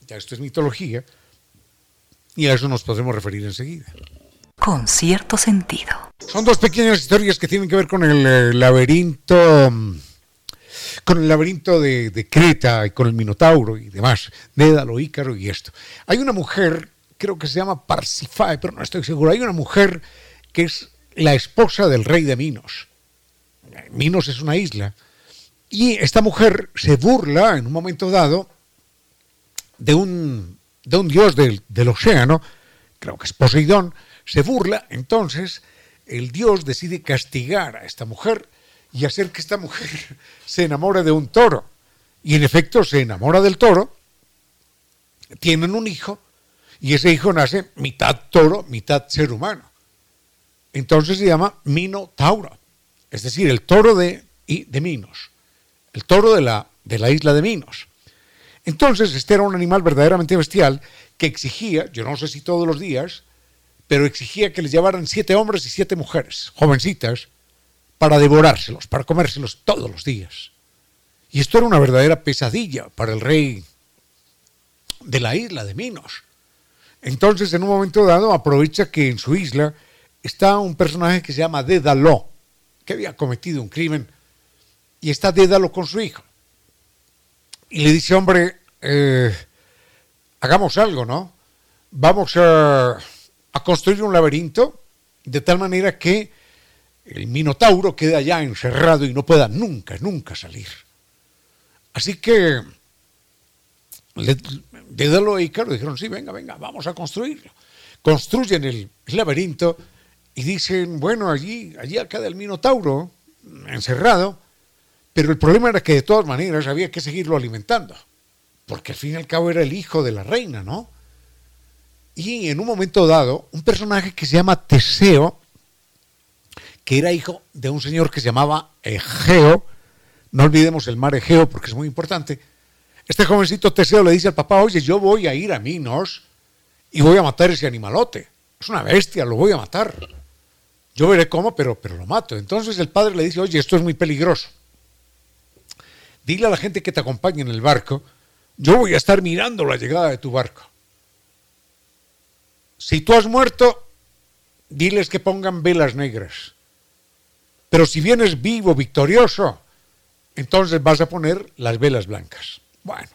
Ya esto es mitología. Y a eso nos podremos referir enseguida. Con cierto sentido. Son dos pequeñas historias que tienen que ver con el eh, laberinto con el laberinto de, Creta y con el Minotauro y demás, Dédalo, Ícaro y esto. Hay una mujer, creo que se llama Parsifae, pero no estoy seguro, hay una mujer que es la esposa del rey de Minos. Minos es una isla. Y esta mujer se burla en un momento dado de un, de un dios del, del océano, creo que es Poseidón, se burla, entonces el dios decide castigar a esta mujer y hacer que esta mujer se enamore de un toro. Y en efecto se enamora del toro, tienen un hijo, y ese hijo nace mitad toro, mitad ser humano. Entonces se llama Minotauro, es decir, el toro de, de Minos, el toro de la, de la isla de Minos. Entonces este era un animal verdaderamente bestial que exigía, yo no sé si todos los días, pero exigía que les llevaran siete hombres y siete mujeres, jovencitas, para devorárselos, para comérselos todos los días. Y esto era una verdadera pesadilla para el rey de la isla de Minos. Entonces, en un momento dado, aprovecha que en su isla está un personaje que se llama Dédalo, que había cometido un crimen, y está Dédalo con su hijo. Y le dice, hombre, eh, hagamos algo, ¿no? Vamos a, a construir un laberinto de tal manera que el Minotauro queda ya encerrado y no pueda nunca, nunca salir. Así que Dédalo y Ícaro dijeron, sí, venga, venga, vamos a construirlo. Construyen el, laberinto y dicen, bueno, allí, allí queda el Minotauro encerrado, pero el problema era que de todas maneras había que seguirlo alimentando, porque al fin y al cabo era el hijo de la reina, ¿no? Y en un momento dado, un personaje que se llama Teseo, que era hijo de un señor que se llamaba Egeo, no olvidemos el mar Egeo porque es muy importante, este jovencito Teseo le dice al papá, oye, yo voy a ir a Minos y voy a matar ese animalote. Es una bestia, lo voy a matar. Yo veré cómo, pero, pero lo mato. Entonces el padre le dice, oye, esto es muy peligroso. Dile a la gente que te acompañe en el barco, yo voy a estar mirando la llegada de tu barco. Si tú has muerto, diles que pongan velas negras. Pero si vienes vivo, victorioso, entonces vas a poner las velas blancas. Bueno,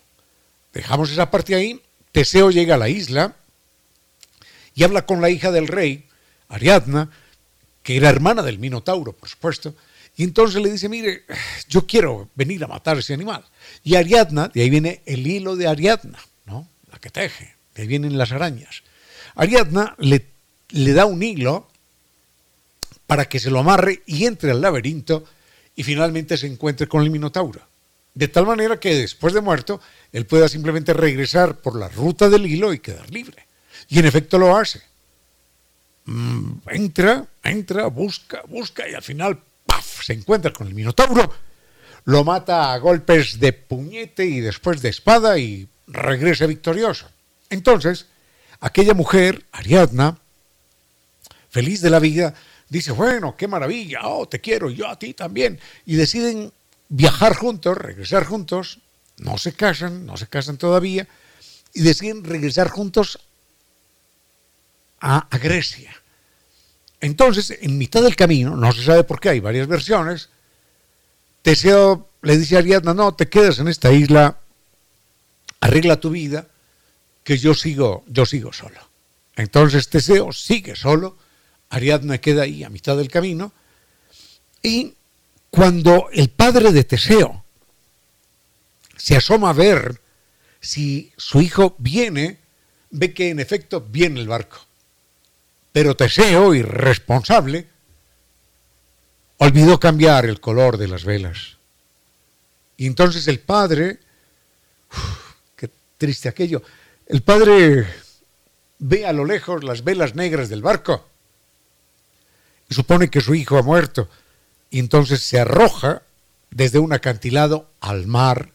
dejamos esa parte ahí. Teseo llega a la isla y habla con la hija del rey, Ariadna, que era hermana del Minotauro, por supuesto, y entonces le dice, mire, yo quiero venir a matar ese animal. Y Ariadna, de ahí viene el hilo de Ariadna, ¿no? La que teje, de ahí vienen las arañas. Ariadna le, le da un hilo para que se lo amarre y entre al laberinto y finalmente se encuentre con el Minotauro. De tal manera que después de muerto, él pueda simplemente regresar por la ruta del hilo y quedar libre. Y en efecto lo hace. Mm, entra, entra, busca, busca y al final, ¡paf!, se encuentra con el Minotauro, lo mata a golpes de puñete y después de espada y regresa victorioso. Entonces, aquella mujer, Ariadna, feliz de la vida, dice, bueno, qué maravilla, oh, te quiero, yo a ti también. Y deciden viajar juntos, regresar juntos, no se casan, no se casan todavía, y deciden regresar juntos a, Grecia. Entonces, en mitad del camino, no se sabe por qué, hay varias versiones, Teseo le dice a Ariadna, no, te quedas en esta isla, arregla tu vida, que yo sigo, yo sigo solo. Entonces Teseo sigue solo, Ariadna queda ahí a mitad del camino y cuando el padre de Teseo se asoma a ver si su hijo viene, ve que en efecto viene el barco. Pero Teseo, irresponsable, olvidó cambiar el color de las velas. Y entonces el padre, qué triste aquello, el padre ve a lo lejos las velas negras del barco supone que su hijo ha muerto y entonces se arroja desde un acantilado al mar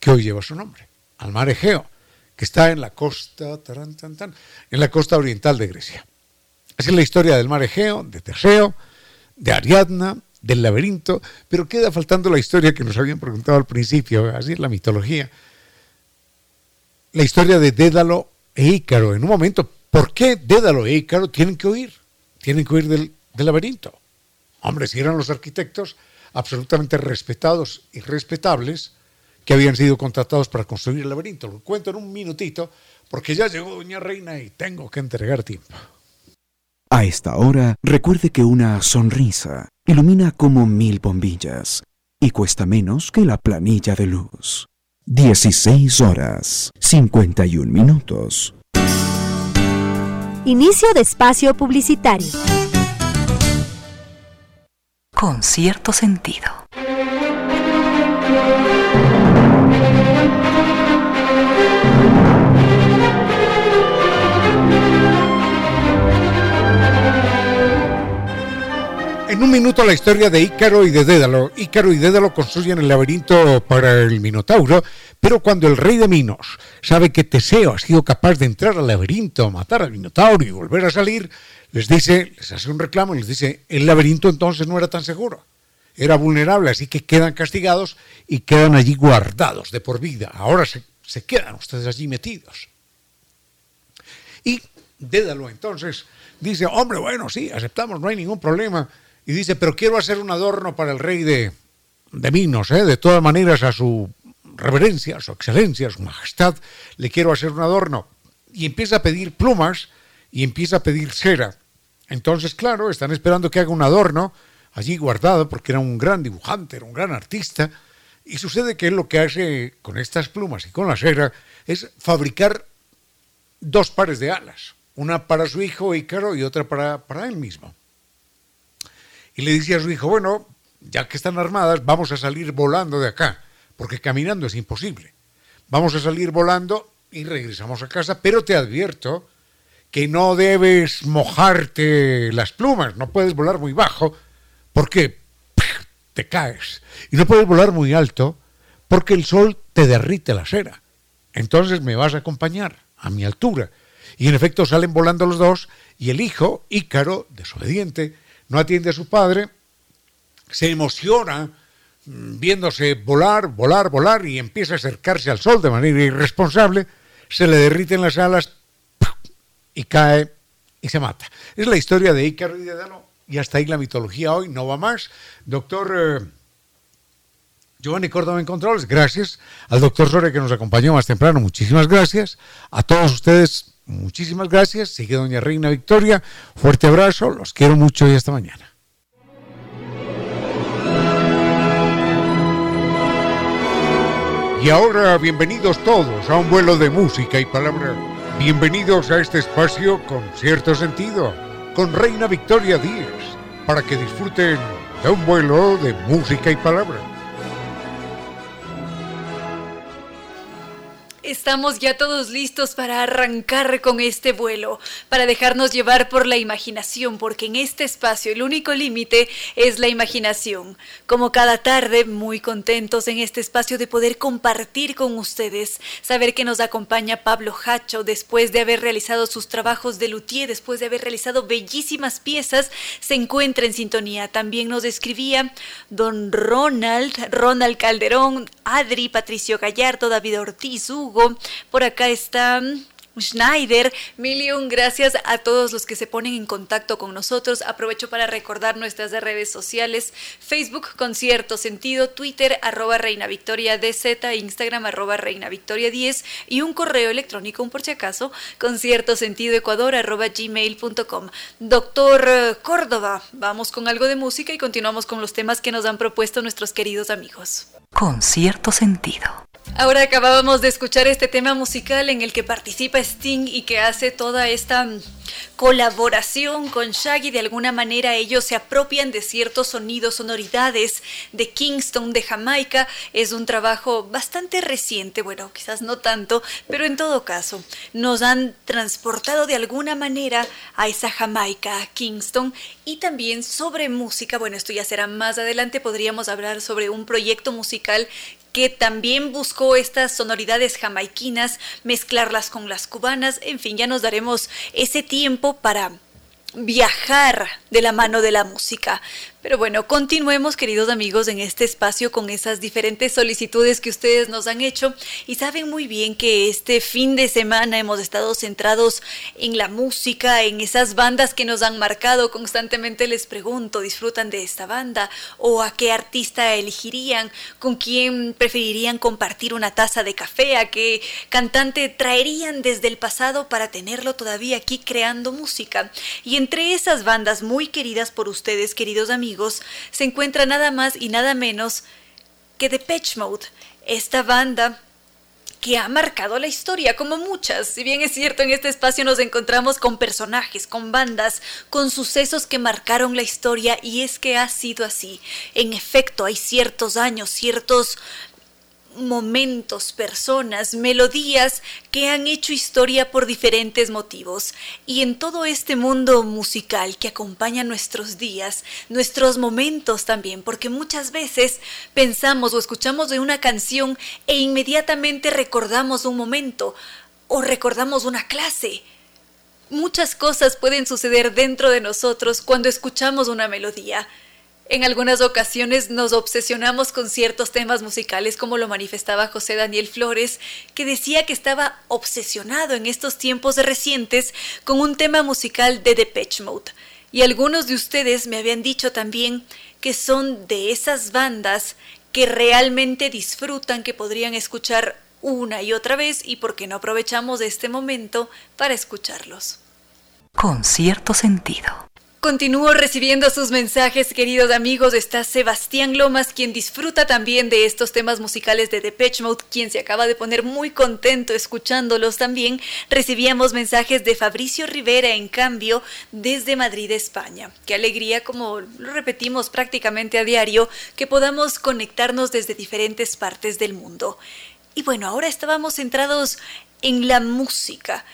que hoy lleva su nombre, al mar Egeo, que está en la costa, en la costa oriental de Grecia. Así es la historia del mar Egeo, de Teseo, de Ariadna, del laberinto, pero queda faltando la historia que nos habían preguntado al principio, así es la mitología, la historia de Dédalo e Ícaro. En un momento, ¿por qué Dédalo e Ícaro tienen que huir? Tienen que huir del, del laberinto. Hombre, si eran los arquitectos absolutamente respetados y respetables que habían sido contratados para construir el laberinto. Lo cuento en un minutito porque ya llegó Doña Reina y tengo que entregar tiempo. A esta hora, recuerde que una sonrisa ilumina como mil bombillas y cuesta menos que la planilla de luz. 16 horas 51 minutos. Inicio de espacio publicitario. Con cierto sentido. En un minuto la historia de Ícaro y de Dédalo. Ícaro y Dédalo construyen el laberinto para el Minotauro, pero cuando el rey de Minos sabe que Teseo ha sido capaz de entrar al laberinto, matar al Minotauro y volver a salir, les dice, les hace un reclamo y les dice, el laberinto entonces no era tan seguro, era vulnerable, así que quedan castigados y quedan allí guardados de por vida. Ahora se, se quedan ustedes allí metidos. Y Dédalo entonces dice, hombre, bueno, sí, aceptamos, no hay ningún problema y dice, pero quiero hacer un adorno para el rey de, de Minos, ¿eh? de todas maneras a su reverencia, a su excelencia, a su majestad, le quiero hacer un adorno. Y empieza a pedir plumas y empieza a pedir cera. Entonces, claro, están esperando que haga un adorno allí guardado, porque era un gran dibujante, era un gran artista, y sucede que él lo que hace con estas plumas y con la cera es fabricar dos pares de alas, una para su hijo Ícaro y otra para, para él mismo y le dice a su hijo, bueno, ya que están armadas, vamos a salir volando de acá, porque caminando es imposible. Vamos a salir volando y regresamos a casa, pero te advierto que no debes mojarte las plumas, no puedes volar muy bajo, porque te caes. Y no puedes volar muy alto, porque el sol te derrite la cera. Entonces me vas a acompañar a mi altura. Y en efecto salen volando los dos, y el hijo, Ícaro, desobediente, no atiende a su padre, se emociona mm, viéndose volar, volar, volar y empieza a acercarse al sol de manera irresponsable, se le derriten las alas y cae y se mata. Es la historia de Ícaro y y hasta ahí la mitología hoy, no va más. Doctor eh, Giovanni Córdoba en Controles, gracias. Al doctor Soria que nos acompañó más temprano, muchísimas gracias. A todos ustedes, Muchísimas gracias. Sigue doña Reina Victoria. Fuerte abrazo. Los quiero mucho y hasta mañana. Y ahora bienvenidos todos a un vuelo de música y palabra. Bienvenidos a este espacio con cierto sentido, con Reina Victoria Díez, para que disfruten de un vuelo de música y palabra. Estamos ya todos listos para arrancar con este vuelo, para dejarnos llevar por la imaginación, porque en este espacio el único límite es la imaginación. Como cada tarde, muy contentos en este espacio de poder compartir con ustedes, saber que nos acompaña Pablo Hacho después de haber realizado sus trabajos de luthier, después de haber realizado bellísimas piezas, se encuentra en sintonía. También nos escribía don Ronald, Ronald Calderón, Adri, Patricio Gallardo, David Ortiz, Hugo, por acá está mm, Schneider. Mil gracias a todos los que se ponen en contacto con nosotros. Aprovecho para recordar nuestras redes sociales: Facebook con cierto sentido, Twitter arroba Reina Victoria DZ, Instagram arroba Reina Victoria 10 y un correo electrónico, por si acaso, con cierto sentido Ecuador arroba gmail.com. Doctor eh, Córdoba, vamos con algo de música y continuamos con los temas que nos han propuesto nuestros queridos amigos. Con cierto sentido. Ahora acabábamos de escuchar este tema musical en el que participa Sting y que hace toda esta colaboración con Shaggy. De alguna manera ellos se apropian de ciertos sonidos, sonoridades de Kingston, de Jamaica. Es un trabajo bastante reciente, bueno, quizás no tanto, pero en todo caso nos han transportado de alguna manera a esa Jamaica, a Kingston. Y también sobre música, bueno, esto ya será más adelante, podríamos hablar sobre un proyecto musical que también buscó estas sonoridades jamaiquinas, mezclarlas con las cubanas, en fin, ya nos daremos ese tiempo para viajar de la mano de la música. Pero bueno, continuemos queridos amigos en este espacio con esas diferentes solicitudes que ustedes nos han hecho y saben muy bien que este fin de semana hemos estado centrados en la música, en esas bandas que nos han marcado. Constantemente les pregunto, ¿disfrutan de esta banda? ¿O a qué artista elegirían? ¿Con quién preferirían compartir una taza de café? ¿A qué cantante traerían desde el pasado para tenerlo todavía aquí creando música? Y entre esas bandas muy queridas por ustedes, queridos amigos, se encuentra nada más y nada menos que Depeche Mode, esta banda que ha marcado la historia, como muchas. Si bien es cierto, en este espacio nos encontramos con personajes, con bandas, con sucesos que marcaron la historia y es que ha sido así. En efecto, hay ciertos años, ciertos momentos, personas, melodías que han hecho historia por diferentes motivos. Y en todo este mundo musical que acompaña nuestros días, nuestros momentos también, porque muchas veces pensamos o escuchamos de una canción e inmediatamente recordamos un momento o recordamos una clase. Muchas cosas pueden suceder dentro de nosotros cuando escuchamos una melodía. En algunas ocasiones nos obsesionamos con ciertos temas musicales, como lo manifestaba José Daniel Flores, que decía que estaba obsesionado en estos tiempos recientes con un tema musical de Depeche Mode. Y algunos de ustedes me habían dicho también que son de esas bandas que realmente disfrutan, que podrían escuchar una y otra vez y por qué no aprovechamos este momento para escucharlos. Con cierto sentido. Continúo recibiendo sus mensajes, queridos amigos. Está Sebastián Lomas, quien disfruta también de estos temas musicales de Depeche Mode, quien se acaba de poner muy contento escuchándolos también. Recibíamos mensajes de Fabricio Rivera, en cambio, desde Madrid, España. Qué alegría, como lo repetimos prácticamente a diario, que podamos conectarnos desde diferentes partes del mundo. Y bueno, ahora estábamos centrados en la música.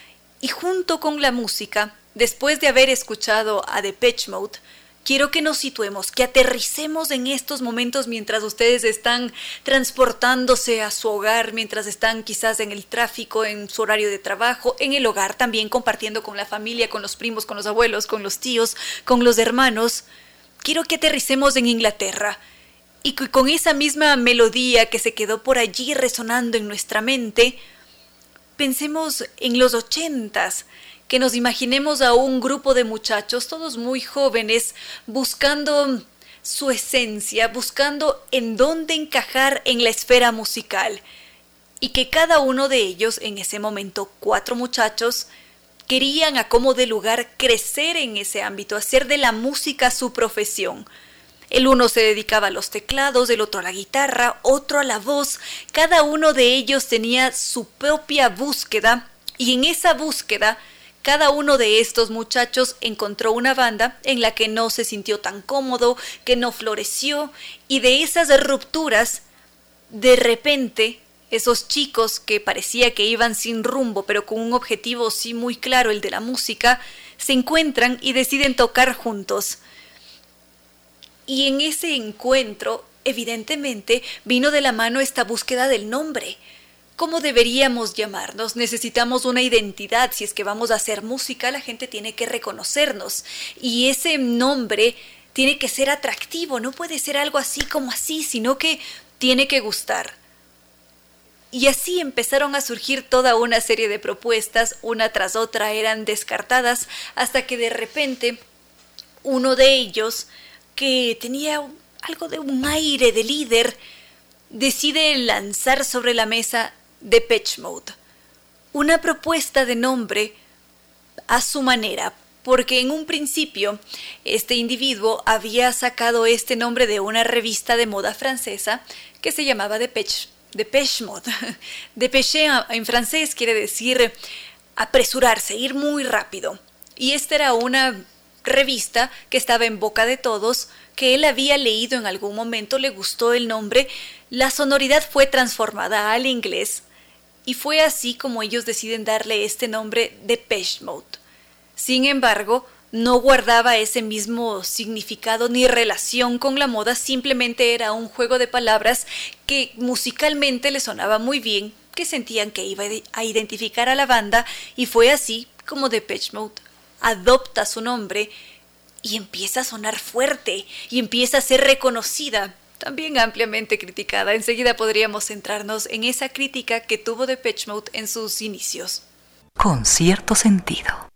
Y junto con la música, Después de haber escuchado a Depeche Mode, quiero que nos situemos, que aterricemos en estos momentos mientras ustedes están transportándose a su hogar, mientras están quizás en el tráfico, en su horario de trabajo, en el hogar también compartiendo con la familia, con los primos, con los abuelos, con los tíos, con los hermanos. Quiero que aterricemos en Inglaterra y que con esa misma melodía que se quedó por allí resonando en nuestra mente, pensemos en los ochentas, que nos imaginemos a un grupo de muchachos, todos muy jóvenes, buscando su esencia, buscando en dónde encajar en la esfera musical. Y que cada uno de ellos, en ese momento cuatro muchachos, querían a como de lugar crecer en ese ámbito, hacer de la música su profesión. El uno se dedicaba a los teclados, el otro a la guitarra, otro a la voz. Cada uno de ellos tenía su propia búsqueda y en esa búsqueda cada uno de estos muchachos encontró una banda en la que no se sintió tan cómodo, que no floreció, y de esas rupturas, de repente, esos chicos que parecía que iban sin rumbo, pero con un objetivo sí muy claro, el de la música, se encuentran y deciden tocar juntos. Y en ese encuentro, evidentemente, vino de la mano esta búsqueda del nombre. ¿Cómo deberíamos llamarnos? Necesitamos una identidad. Si es que vamos a hacer música, la gente tiene que reconocernos. Y ese nombre tiene que ser atractivo, no puede ser algo así como así, sino que tiene que gustar. Y así empezaron a surgir toda una serie de propuestas, una tras otra eran descartadas, hasta que de repente uno de ellos, que tenía algo de un aire de líder, decide lanzar sobre la mesa Depeche Mode. Una propuesta de nombre a su manera, porque en un principio este individuo había sacado este nombre de una revista de moda francesa que se llamaba Depeche, Depeche Mode. Depeche en francés quiere decir apresurarse, ir muy rápido. Y esta era una revista que estaba en boca de todos, que él había leído en algún momento, le gustó el nombre, la sonoridad fue transformada al inglés y fue así como ellos deciden darle este nombre de Depeche Mode. Sin embargo, no guardaba ese mismo significado ni relación con la moda, simplemente era un juego de palabras que musicalmente le sonaba muy bien, que sentían que iba a identificar a la banda y fue así como Depeche Mode adopta su nombre y empieza a sonar fuerte y empieza a ser reconocida, también ampliamente criticada. Enseguida podríamos centrarnos en esa crítica que tuvo Depeche Mode en sus inicios. Con cierto sentido.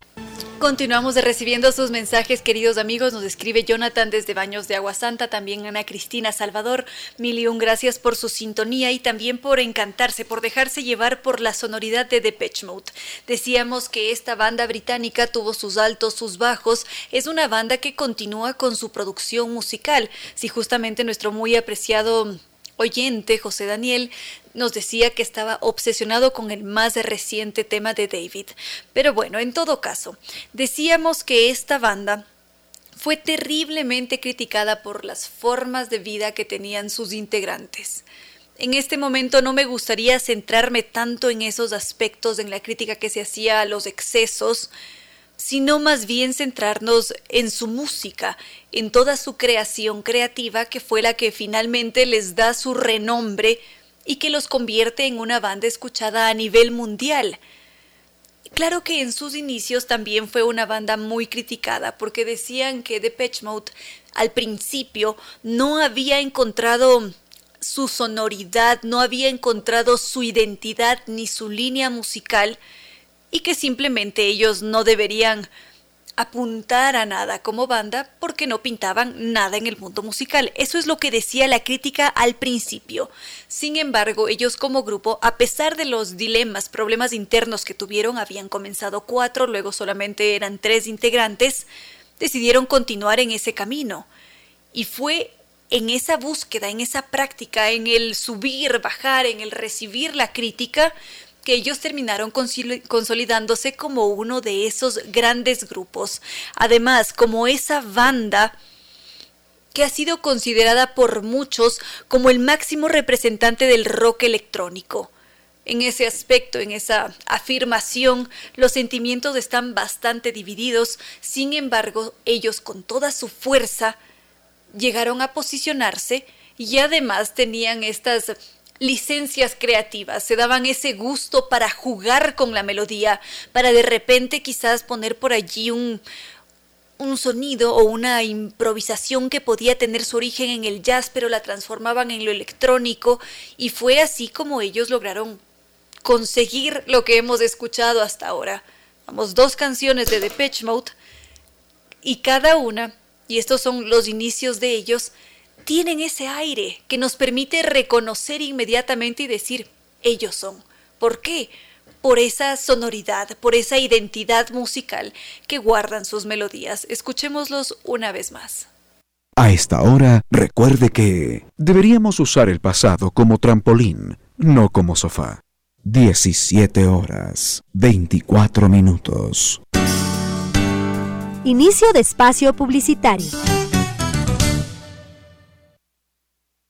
Continuamos recibiendo sus mensajes, queridos amigos. Nos escribe Jonathan desde Baños de Agua Santa, también Ana Cristina Salvador. Mil y un gracias por su sintonía y también por encantarse, por dejarse llevar por la sonoridad de Depeche Mode. Decíamos que esta banda británica tuvo sus altos, sus bajos. Es una banda que continúa con su producción musical. Si justamente nuestro muy apreciado oyente, José Daniel, nos decía que estaba obsesionado con el más reciente tema de David. Pero bueno, en todo caso, decíamos que esta banda fue terriblemente criticada por las formas de vida que tenían sus integrantes. En este momento no me gustaría centrarme tanto en esos aspectos, en la crítica que se hacía a los excesos, sino más bien centrarnos en su música, en toda su creación creativa que fue la que finalmente les da su renombre y que los convierte en una banda escuchada a nivel mundial. Claro que en sus inicios también fue una banda muy criticada porque decían que Depeche Mode al principio no había encontrado su sonoridad, no había encontrado su identidad ni su línea musical y que simplemente ellos no deberían apuntar a nada como banda porque no pintaban nada en el mundo musical. Eso es lo que decía la crítica al principio. Sin embargo, ellos como grupo, a pesar de los dilemas, problemas internos que tuvieron, habían comenzado cuatro, luego solamente eran tres integrantes, decidieron continuar en ese camino. Y fue en esa búsqueda, en esa práctica, en el subir, bajar, en el recibir la crítica, que ellos terminaron consolidándose como uno de esos grandes grupos. Además, como esa banda que ha sido considerada por muchos como el máximo representante del rock electrónico. En ese aspecto, en esa afirmación, los sentimientos están bastante divididos, sin embargo, ellos con toda su fuerza llegaron a posicionarse y además tenían estas licencias creativas, se daban ese gusto para jugar con la melodía, para de repente quizás poner por allí un, un sonido o una improvisación que podía tener su origen en el jazz, pero la transformaban en lo electrónico, y fue así como ellos lograron conseguir lo que hemos escuchado hasta ahora. Vamos, dos canciones de Depeche Mode, y cada una, y estos son los inicios de ellos, tienen ese aire que nos permite reconocer inmediatamente y decir, ellos son. ¿Por qué? Por esa sonoridad, por esa identidad musical que guardan sus melodías. Escuchémoslos una vez más. A esta hora, recuerde que deberíamos usar el pasado como trampolín, no como sofá. 17 horas, 24 minutos. Inicio de espacio publicitario.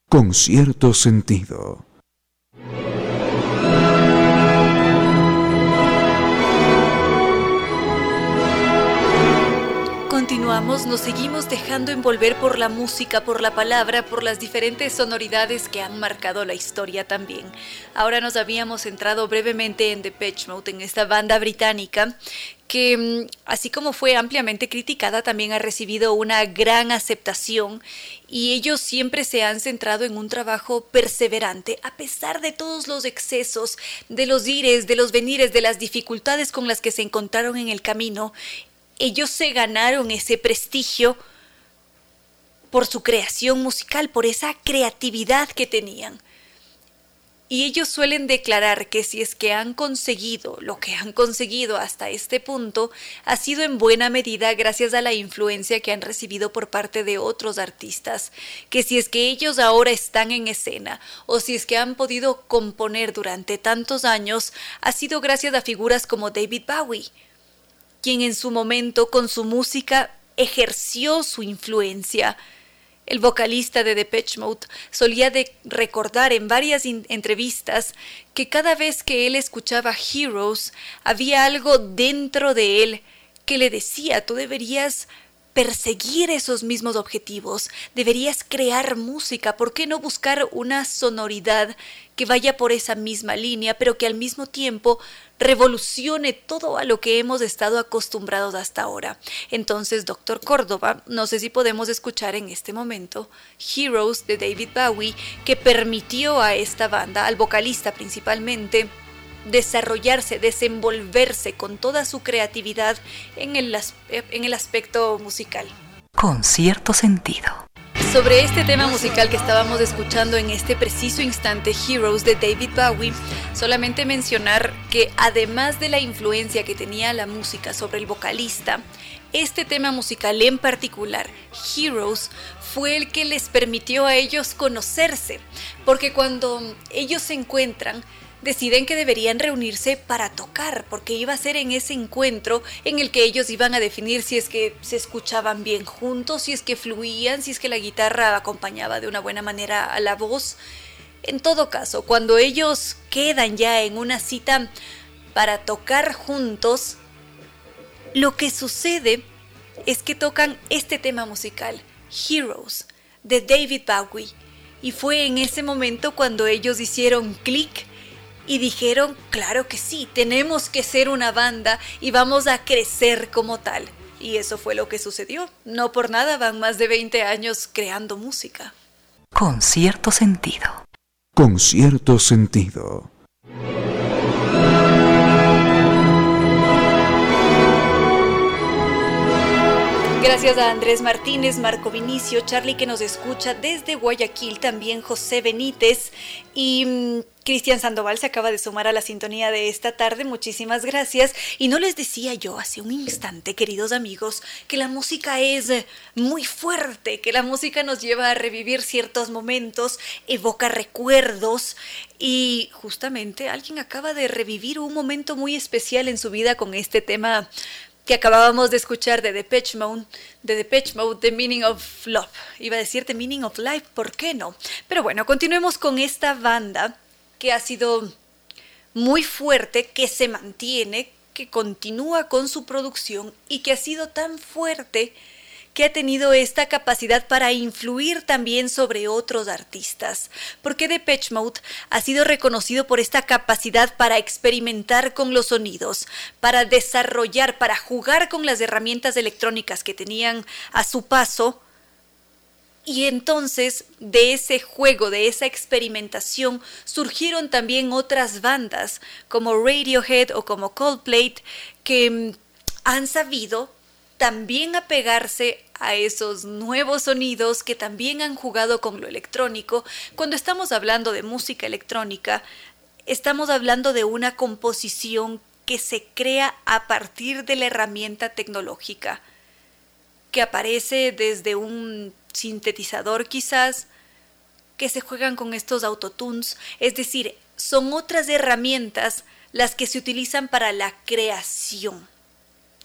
Con cierto sentido. Continuamos, nos seguimos dejando envolver por la música, por la palabra, por las diferentes sonoridades que han marcado la historia también. Ahora nos habíamos centrado brevemente en Depeche Mode, en esta banda británica que mm, así como fue ampliamente criticada, también ha recibido una gran aceptación y ellos siempre se han centrado en un trabajo perseverante, a pesar de todos los excesos, de los ires, de los venires, de las dificultades con las que se encontraron en el camino, ellos se ganaron ese prestigio por su creación musical, por esa creatividad que tenían. Y ellos suelen declarar que si es que han conseguido lo que han conseguido hasta este punto, ha sido en buena medida gracias a la influencia que han recibido por parte de otros artistas, que si es que ellos ahora están en escena o si es que han podido componer durante tantos años, ha sido gracias a figuras como David Bowie, quien en su momento con su música ejerció su influencia. El vocalista de Depeche Mode solía recordar en varias entrevistas que cada vez que él escuchaba Heroes había algo dentro de él que le decía tú deberías perseguir esos mismos objetivos, deberías crear música, ¿por qué no buscar una sonoridad que vaya por esa misma línea, pero que al mismo tiempo revolucione todo a lo que hemos estado acostumbrados hasta ahora? Entonces, doctor Córdoba, no sé si podemos escuchar en este momento Heroes de David Bowie, que permitió a esta banda, al vocalista principalmente, desarrollarse, desenvolverse con toda su creatividad en el, en el aspecto musical. Con cierto sentido. Sobre este tema musical que estábamos escuchando en este preciso instante, Heroes de David Bowie, solamente mencionar que además de la influencia que tenía la música sobre el vocalista, este tema musical en particular, Heroes, fue el que les permitió a ellos conocerse, porque cuando ellos se encuentran, deciden que deberían reunirse para tocar, porque iba a ser en ese encuentro en el que ellos iban a definir si es que se escuchaban bien juntos, si es que fluían, si es que la guitarra acompañaba de una buena manera a la voz. En todo caso, cuando ellos quedan ya en una cita para tocar juntos, lo que sucede es que tocan este tema musical, Heroes, de David Bowie. Y fue en ese momento cuando ellos hicieron clic y dijeron, claro que sí, tenemos que ser una banda y vamos a crecer como tal. Y eso fue lo que sucedió. No por nada van más de 20 años creando música. Con cierto sentido. Con cierto sentido. Gracias a Andrés Martínez, Marco Vinicio, Charlie que nos escucha desde Guayaquil, también José Benítez y mm, Cristian Sandoval se acaba de sumar a la sintonía de esta tarde. Muchísimas gracias. Y no les decía yo hace un instante, queridos amigos, que la música es muy fuerte, que la música nos lleva a revivir ciertos momentos, evoca recuerdos. Y justamente alguien acaba de revivir un momento muy especial en su vida con este tema que acabábamos de escuchar de Depeche Mode, de Depeche Mode, The Meaning of Love. Iba a decir The Meaning of Life, ¿por qué no? Pero bueno, continuemos con esta banda que ha sido muy fuerte, que se mantiene, que continúa con su producción y que ha sido tan fuerte que ha tenido esta capacidad para influir también sobre otros artistas, porque Depeche Mode ha sido reconocido por esta capacidad para experimentar con los sonidos, para desarrollar, para jugar con las herramientas electrónicas que tenían a su paso, y entonces de ese juego, de esa experimentación, surgieron también otras bandas como Radiohead o como Coldplay que mm, han sabido también apegarse a esos nuevos sonidos que también han jugado con lo electrónico. Cuando estamos hablando de música electrónica, estamos hablando de una composición que se crea a partir de la herramienta tecnológica, que aparece desde un sintetizador quizás, que se juegan con estos autotunes, es decir, son otras herramientas las que se utilizan para la creación.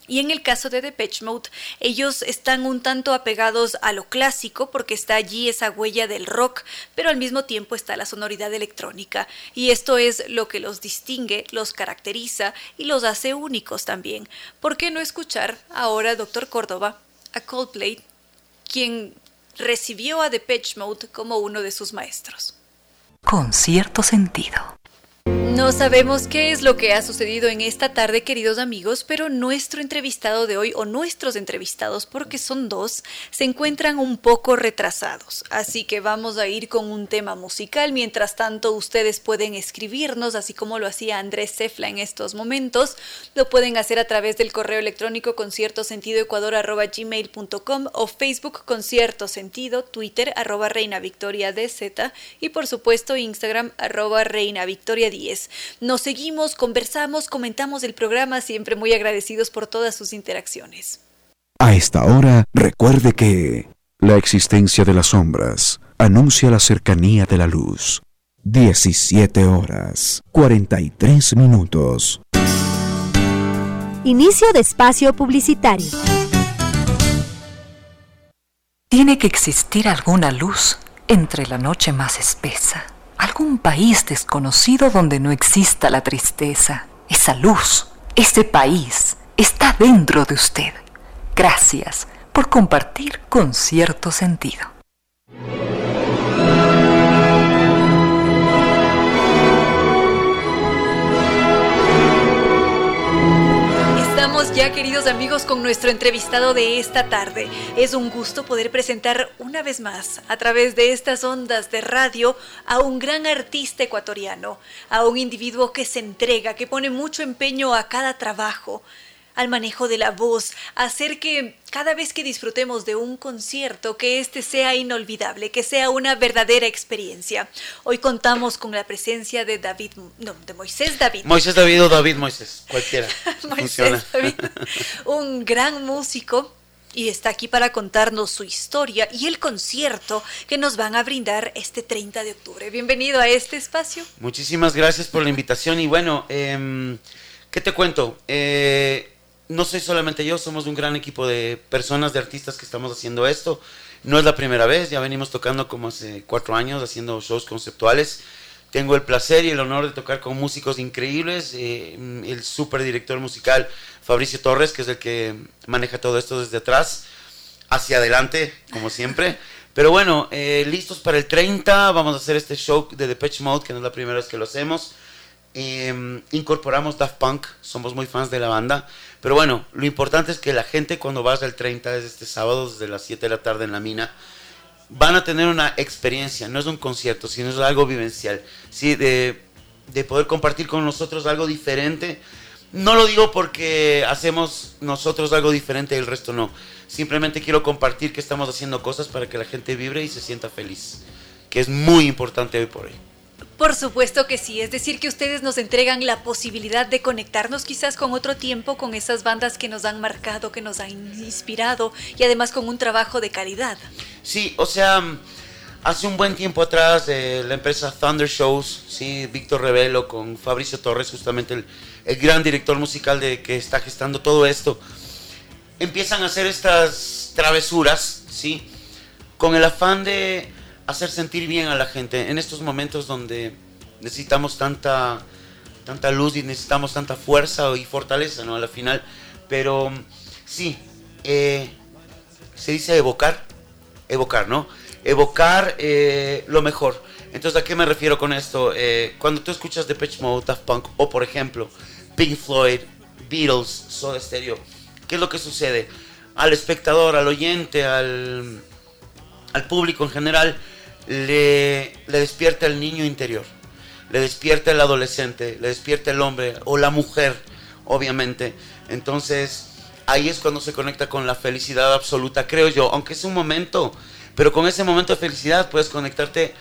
Y en el caso de Depeche Mode, ellos están un tanto apegados a lo clásico porque está allí esa huella del rock, pero al mismo tiempo está la sonoridad electrónica. Y esto es lo que los distingue, los caracteriza y los hace únicos también. ¿Por qué no escuchar ahora, doctor Córdoba, a Coldplay, quien recibió a Depeche Mode como uno de sus maestros? Con cierto sentido. No sabemos qué es lo que ha sucedido en esta tarde, queridos amigos, pero nuestro entrevistado de hoy, o nuestros entrevistados, porque son dos, se encuentran un poco retrasados. Así que vamos a ir con un tema musical. Mientras tanto, ustedes pueden escribirnos, así como lo hacía Andrés Cefla en estos momentos. Lo pueden hacer a través del correo electrónico concierto sentido gmail.com o Facebook concierto sentido, Twitter arroba reina victoria DZ y por supuesto Instagram arroba reina victoria 10. Nos seguimos, conversamos, comentamos el programa, siempre muy agradecidos por todas sus interacciones. A esta hora, recuerde que la existencia de las sombras anuncia la cercanía de la luz. 17 horas 43 minutos. Inicio de espacio publicitario. Tiene que existir alguna luz entre la noche más espesa, algún país desconocido donde no exista la tristeza. Esa luz, ese país, está dentro de usted. Gracias por compartir con cierto sentido. Ya, queridos amigos, con nuestro entrevistado de esta tarde. Es un gusto poder presentar una vez más, a través de estas ondas de radio, a un gran artista ecuatoriano, a un individuo que se entrega, que pone mucho empeño a cada trabajo al manejo de la voz, hacer que cada vez que disfrutemos de un concierto, que este sea inolvidable, que sea una verdadera experiencia. Hoy contamos con la presencia de David, no, de Moisés David. Moisés David o David Moisés, cualquiera. Moisés David, un gran músico y está aquí para contarnos su historia y el concierto que nos van a brindar este 30 de octubre. Bienvenido a este espacio. Muchísimas gracias por la invitación y bueno, eh, ¿qué te cuento? Eh, no soy solamente yo, somos un gran equipo de personas, de artistas que estamos haciendo esto. No es la primera vez, ya venimos tocando como hace cuatro años, haciendo shows conceptuales. Tengo el placer y el honor de tocar con músicos increíbles. Eh, el super director musical Fabricio Torres, que es el que maneja todo esto desde atrás hacia adelante, como siempre. Pero bueno, eh, listos para el 30, vamos a hacer este show de Depeche Mode, que no es la primera vez que lo hacemos. Eh, incorporamos Daft Punk, somos muy fans de la banda. Pero bueno, lo importante es que la gente cuando vas al 30, desde este sábado, desde las 7 de la tarde en la mina, van a tener una experiencia, no es un concierto, sino es algo vivencial, ¿sí? de, de poder compartir con nosotros algo diferente. No lo digo porque hacemos nosotros algo diferente y el resto no. Simplemente quiero compartir que estamos haciendo cosas para que la gente vibre y se sienta feliz, que es muy importante hoy por hoy. Por supuesto que sí, es decir, que ustedes nos entregan la posibilidad de conectarnos quizás con otro tiempo, con esas bandas que nos han marcado, que nos han inspirado y además con un trabajo de calidad. Sí, o sea, hace un buen tiempo atrás eh, la empresa Thunder Shows, sí, Víctor Revelo con Fabricio Torres, justamente el, el gran director musical de que está gestando todo esto, empiezan a hacer estas travesuras, sí, con el afán de hacer sentir bien a la gente en estos momentos donde necesitamos tanta, tanta luz y necesitamos tanta fuerza y fortaleza, ¿no? A la final. Pero sí, eh, se dice evocar, evocar, ¿no? Evocar eh, lo mejor. Entonces, ¿a qué me refiero con esto? Eh, cuando tú escuchas Depeche Mode, Daft Punk, o por ejemplo, Pink Floyd, Beatles, Soda Stereo, ¿qué es lo que sucede? Al espectador, al oyente, al, al público en general, le, despierta el niño interior, le despierta el adolescente, le despierta el hombre o la mujer, obviamente. Entonces, ahí es cuando se conecta con la felicidad absoluta, creo yo, aunque es un momento, pero con ese momento de felicidad puedes conectarte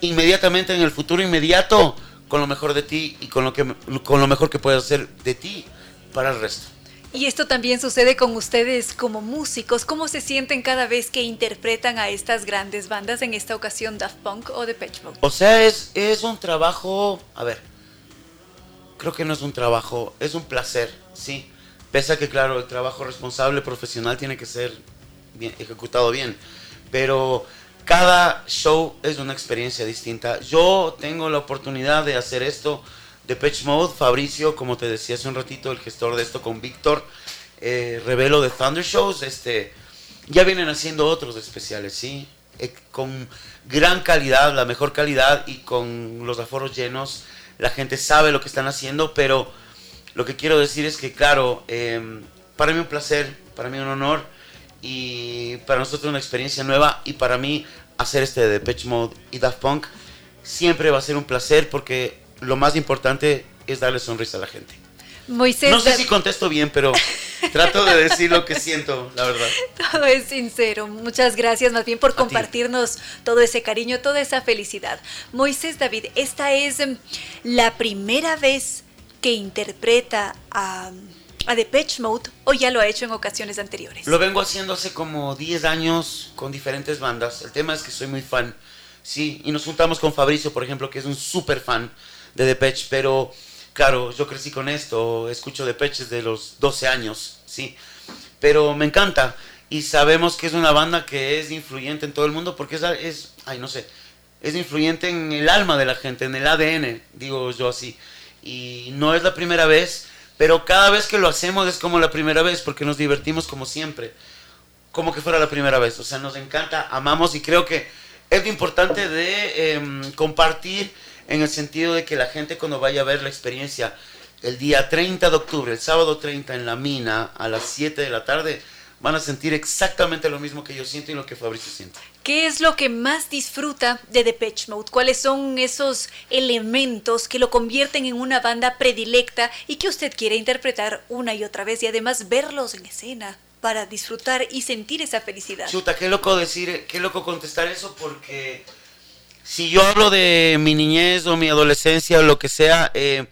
inmediatamente en el futuro inmediato con lo mejor de ti y con lo, que, con lo mejor que puedes hacer de ti para el resto. Y esto también sucede con ustedes como músicos. ¿Cómo se sienten cada vez que interpretan a estas grandes bandas, en esta ocasión Daft Punk o Depeche Mode? O sea, es, es un trabajo, a ver, creo que no es un trabajo, es un placer, sí. Pese a que, claro, el trabajo responsable, profesional, tiene que ser bien, ejecutado bien. Pero cada show es una experiencia distinta. Yo tengo la oportunidad de hacer esto de Patch Mode, Fabricio, como te decía hace un ratito, el gestor de esto con Víctor, eh, Revelo de Thunder Shows, este, ya vienen haciendo otros especiales, ¿sí? Eh, con gran calidad, la mejor calidad y con los aforos llenos, la gente sabe lo que están haciendo, pero lo que quiero decir es que, claro, eh, para mí un placer, para mí un honor y para nosotros una experiencia nueva y para mí hacer este de Patch Mode y Daft Punk siempre va a ser un placer porque lo más importante es darle sonrisa a la gente. Moisés, no sé si contesto bien, pero trato de decir lo que siento, la verdad. Todo es sincero. Muchas gracias más bien por compartirnos todo ese cariño, toda esa felicidad. Moisés David, esta es em, la primera vez que interpreta a, a Depeche Mode o ya lo ha hecho en ocasiones anteriores. Lo vengo haciendo hace como 10 años con diferentes bandas. El tema es que soy muy fan. Sí, y nos juntamos con Fabricio, por ejemplo, que es un súper fan de Depeche, pero claro, yo crecí con esto, escucho de Peches de los 12 años, sí, pero me encanta y sabemos que es una banda que es influyente en todo el mundo porque es, es ay, no sé, es influyente en el alma de la gente, en el ADN, digo yo así. Y no es la primera vez, pero cada vez que lo hacemos es como la primera vez porque nos divertimos como siempre, como que fuera la primera vez. O sea, nos encanta, amamos y creo que es lo importante de em, compartir en el sentido de que la gente cuando vaya a ver la experiencia el día 30 de octubre, el sábado 30 en la mina a las 7 de la tarde, van a sentir exactamente lo mismo que yo siento y lo que Fabricio siente. ¿Qué es lo que más disfruta de Depeche Mode? ¿Cuáles son esos elementos que lo convierten en una banda predilecta y que usted quiere interpretar una y otra vez y además verlos en escena para disfrutar y sentir esa felicidad? Chuta, qué loco decir, qué loco contestar eso porque si yo hablo de mi niñez o mi adolescencia o lo que sea, eh,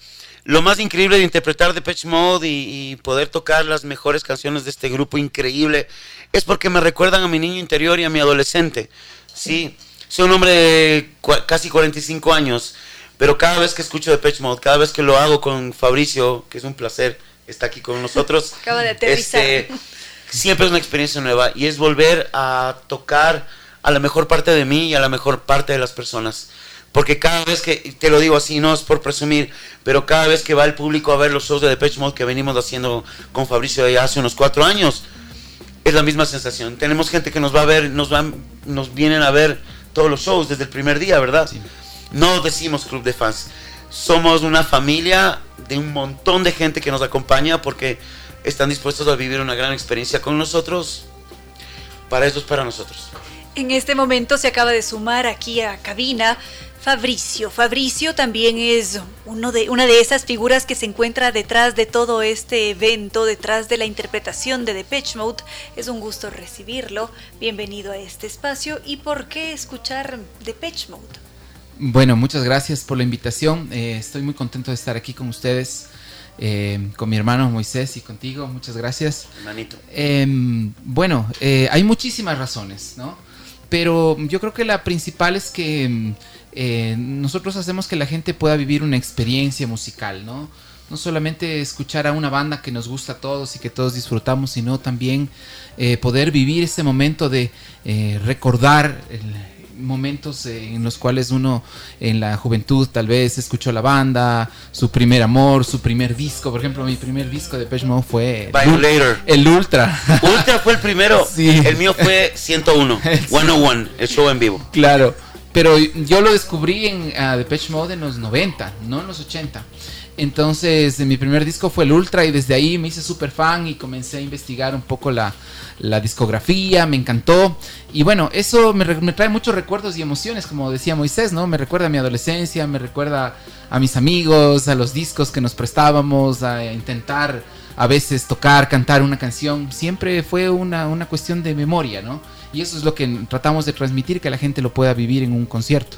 lo más increíble de interpretar Depeche Mode y, y, poder tocar las mejores canciones de este grupo increíble es porque me recuerdan a mi niño interior y a mi adolescente. Sí, soy un hombre de casi 45 años, pero cada vez que escucho Depeche Mode, cada vez que lo hago con Fabricio, que es un placer, está aquí con nosotros. Acaba de aterrizar. Este, siempre es una experiencia nueva y es volver a tocar a la mejor parte de mí y a la mejor parte de las personas. Porque cada vez que, te lo digo así, no es por presumir, pero cada vez que va el público a ver los shows de Depeche Mode que venimos haciendo con Fabricio ya hace unos cuatro años, es la misma sensación. Tenemos gente que nos va a ver, nos van, nos vienen a ver todos los shows desde el primer día, ¿verdad? Sí. No decimos club de fans. Somos una familia de un montón de gente que nos acompaña porque están dispuestos a vivir una gran experiencia con nosotros. Para eso es para nosotros. En este momento se acaba de sumar aquí a cabina Fabricio. Fabricio también es uno de, una de esas figuras que se encuentra detrás de todo este evento, detrás de la interpretación de Depeche Mode. Es un gusto recibirlo. Bienvenido a este espacio. ¿Y por qué escuchar Depeche Mode? Bueno, muchas gracias por la invitación. Eh, estoy muy contento de estar aquí con ustedes. Eh, con mi hermano Moisés y contigo, muchas gracias. Hermanito. Eh, bueno, hay muchísimas razones, ¿no? Pero yo creo que la principal es que eh, nosotros hacemos que la gente pueda vivir una experiencia musical, ¿no? No solamente escuchar a una banda que nos gusta a todos y que todos disfrutamos, sino también eh, poder vivir ese momento de eh, recordar el, momentos en los cuales uno en la juventud tal vez escuchó la banda, su primer amor, su primer disco. Por ejemplo, mi primer disco de Pesh Mode fue Violator. el Ultra. Ultra fue el primero. Sí. El mío fue 101, 101, el show en vivo. Claro. Pero yo lo descubrí en uh, Depeche Mode en los 90, no en los 80. Entonces, mi primer disco fue el Ultra y desde ahí me hice súper fan y comencé a investigar un poco la, la discografía, me encantó. Y bueno, eso me, trae muchos recuerdos y emociones, como decía Moisés, ¿no? Me recuerda a mi adolescencia, me recuerda a mis amigos, a los discos que nos prestábamos, a intentar a veces tocar, cantar una canción. Siempre fue una, una cuestión de memoria, ¿no? Y eso es lo que tratamos de transmitir, que la gente lo pueda vivir en un concierto.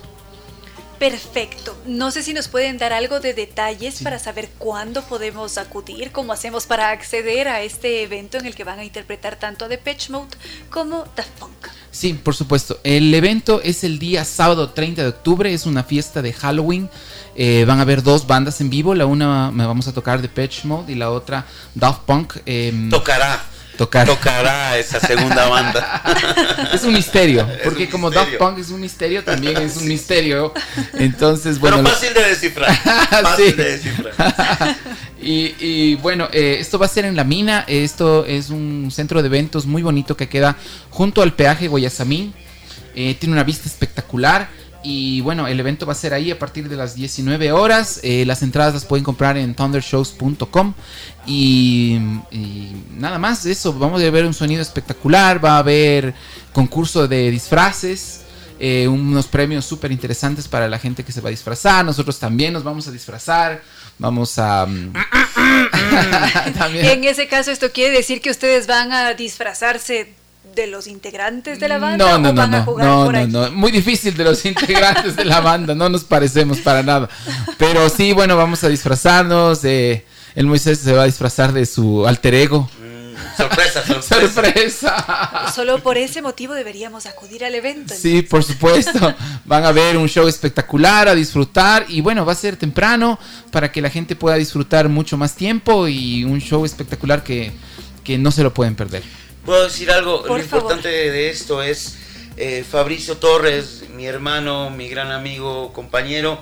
Perfecto. No sé si nos pueden dar algo de detalles sí. para saber cuándo podemos acudir, cómo hacemos para acceder a este evento en el que van a interpretar tanto Depeche Mode como The Funk. Sí, por supuesto. El evento es el día sábado 30 de octubre, es una fiesta de Halloween. Eh, van a haber dos bandas en vivo, la una me vamos a tocar Depeche Mode y la otra Daft Punk. Eh, Tocará. Tocar. Tocará esa segunda banda. es un misterio, porque un como misterio. Daft Punk es un misterio, también es un misterio. Entonces, bueno. Pero fácil de descifrar. Fácil Sí. de descifrar. y, y bueno, eh, esto va a ser en La Mina. Esto es un centro de eventos muy bonito que queda junto al peaje Guayasamín. Eh, tiene una vista espectacular. Y bueno, el evento va a ser ahí a partir de las 19 horas. Eh, las entradas las pueden comprar en thundershows.com. Y, y nada más, eso. Vamos a ver un sonido espectacular. Va a haber concurso de disfraces. eh, unos premios súper interesantes para la gente que se va a disfrazar. Nosotros también nos vamos a disfrazar. Vamos a. mm, En ese caso, esto quiere decir que ustedes van a disfrazarse de los integrantes de la banda No, no, o no, van a no, jugar no, por no. Muy difícil de los integrantes de la banda, no nos parecemos para nada. Pero sí, bueno, vamos a disfrazarnos. eh, el Moisés se va a disfrazar de su alter ego. sorpresa, sorpresa. ¡Sorpresa! Solo por ese motivo deberíamos acudir al evento. Sí, por supuesto. Van a ver un show espectacular, a disfrutar. Y bueno, va a ser temprano para que la gente pueda disfrutar mucho más tiempo. Y un show espectacular que, que no se lo pueden perder. Puedo decir algo, Por lo importante de esto es eh, Fabricio Torres, mi hermano, mi gran amigo, compañero,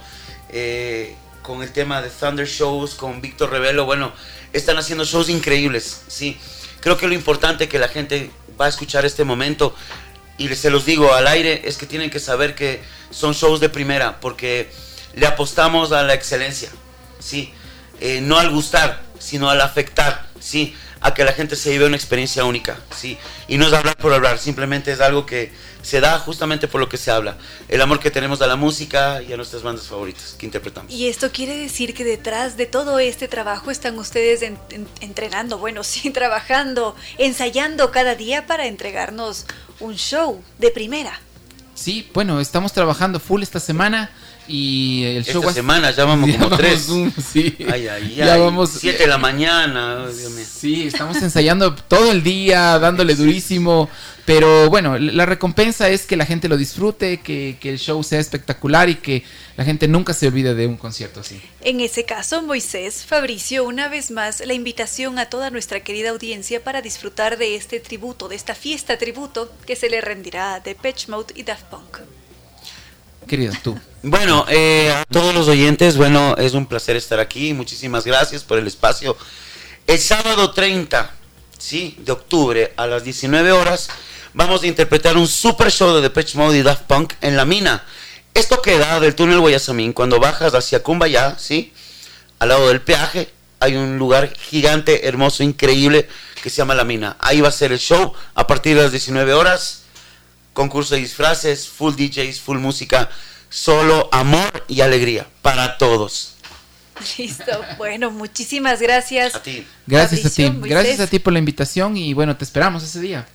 eh, con el tema de Thunder Shows, con Víctor Revelo, bueno, están haciendo shows increíbles, sí. Creo que lo importante que la gente va a escuchar este momento, y se los digo al aire, es que tienen que saber que son shows de primera, porque le apostamos a la excelencia, sí. Eh, no al gustar, sino al afectar, sí a que la gente se lleve una experiencia única, ¿sí? Y no es hablar por hablar, simplemente es algo que se da justamente por lo que se habla. El amor que tenemos a la música y a nuestras bandas favoritas que interpretamos. Y esto quiere decir que detrás de todo este trabajo están ustedes en- en- entrenando, bueno, sí, trabajando, ensayando cada día para entregarnos un show de primera. Sí, bueno, estamos trabajando full esta semana. Y el show Esta semana ya vamos como tres. un- sí. Ay, ay, Ya ay. vamos- Siete de la mañana, ay, Dios mío. Sí, estamos ensayando todo el día, dándole durísimo. Pero bueno, la recompensa es que la gente lo disfrute, que, que el show sea espectacular y que la gente nunca se olvide de un concierto así. En ese caso, Moisés, Fabricio, una vez más, la invitación a toda nuestra querida audiencia para disfrutar de este tributo, de esta fiesta tributo que se le rendirá a Depeche Mode y Daft Punk. Querido, tú. Bueno, eh, a todos los oyentes, bueno, es un placer estar aquí. Muchísimas gracias por el espacio. El sábado 30, sí, de octubre a las 19 horas, vamos a interpretar un super show de Depeche Mode y Daft Punk en la mina. Esto queda del túnel Guayasamín, cuando bajas hacia Cumbayá, sí, al lado del peaje, hay un lugar gigante, hermoso, increíble, que se llama La Mina. Ahí va a ser el show a partir de las 19 horas concurso de disfraces, full DJs, full música, solo amor y alegría para todos. Listo. Bueno, muchísimas gracias. A ti. Gracias a ti. Moisés. Gracias a ti por la invitación y bueno, te esperamos ese día.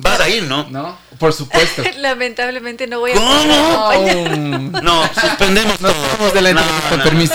Vas a ir, ¿no? ¿No? Por supuesto. Lamentablemente no voy a ¿Cómo? No, suspendemos Nos todo. vamos de la No, con no, permiso.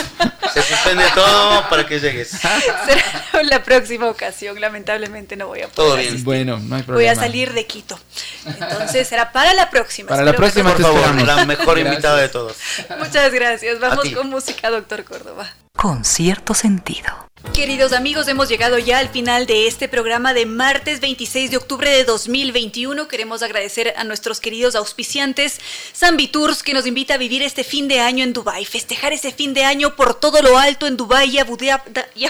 Se suspende todo para que llegues. Será la próxima ocasión. Lamentablemente no voy a poder. Todo bien. asistir. Bueno, no hay Voy problema. a salir de Quito. Entonces será para la próxima. Para la Espero próxima Por te favor, la mejor Gracias. invitada de todos. Muchas gracias. Vamos con música, doctor Córdoba. Con cierto sentido. Queridos amigos, hemos llegado ya al final de este programa de martes 26 de octubre de 2021. Queremos agradecer a nuestros queridos auspiciantes, Zambi Tours, que nos invita a vivir este fin de año en Dubai, festejar ese fin de año por todo lo alto en Dubai y Abu Dhabi.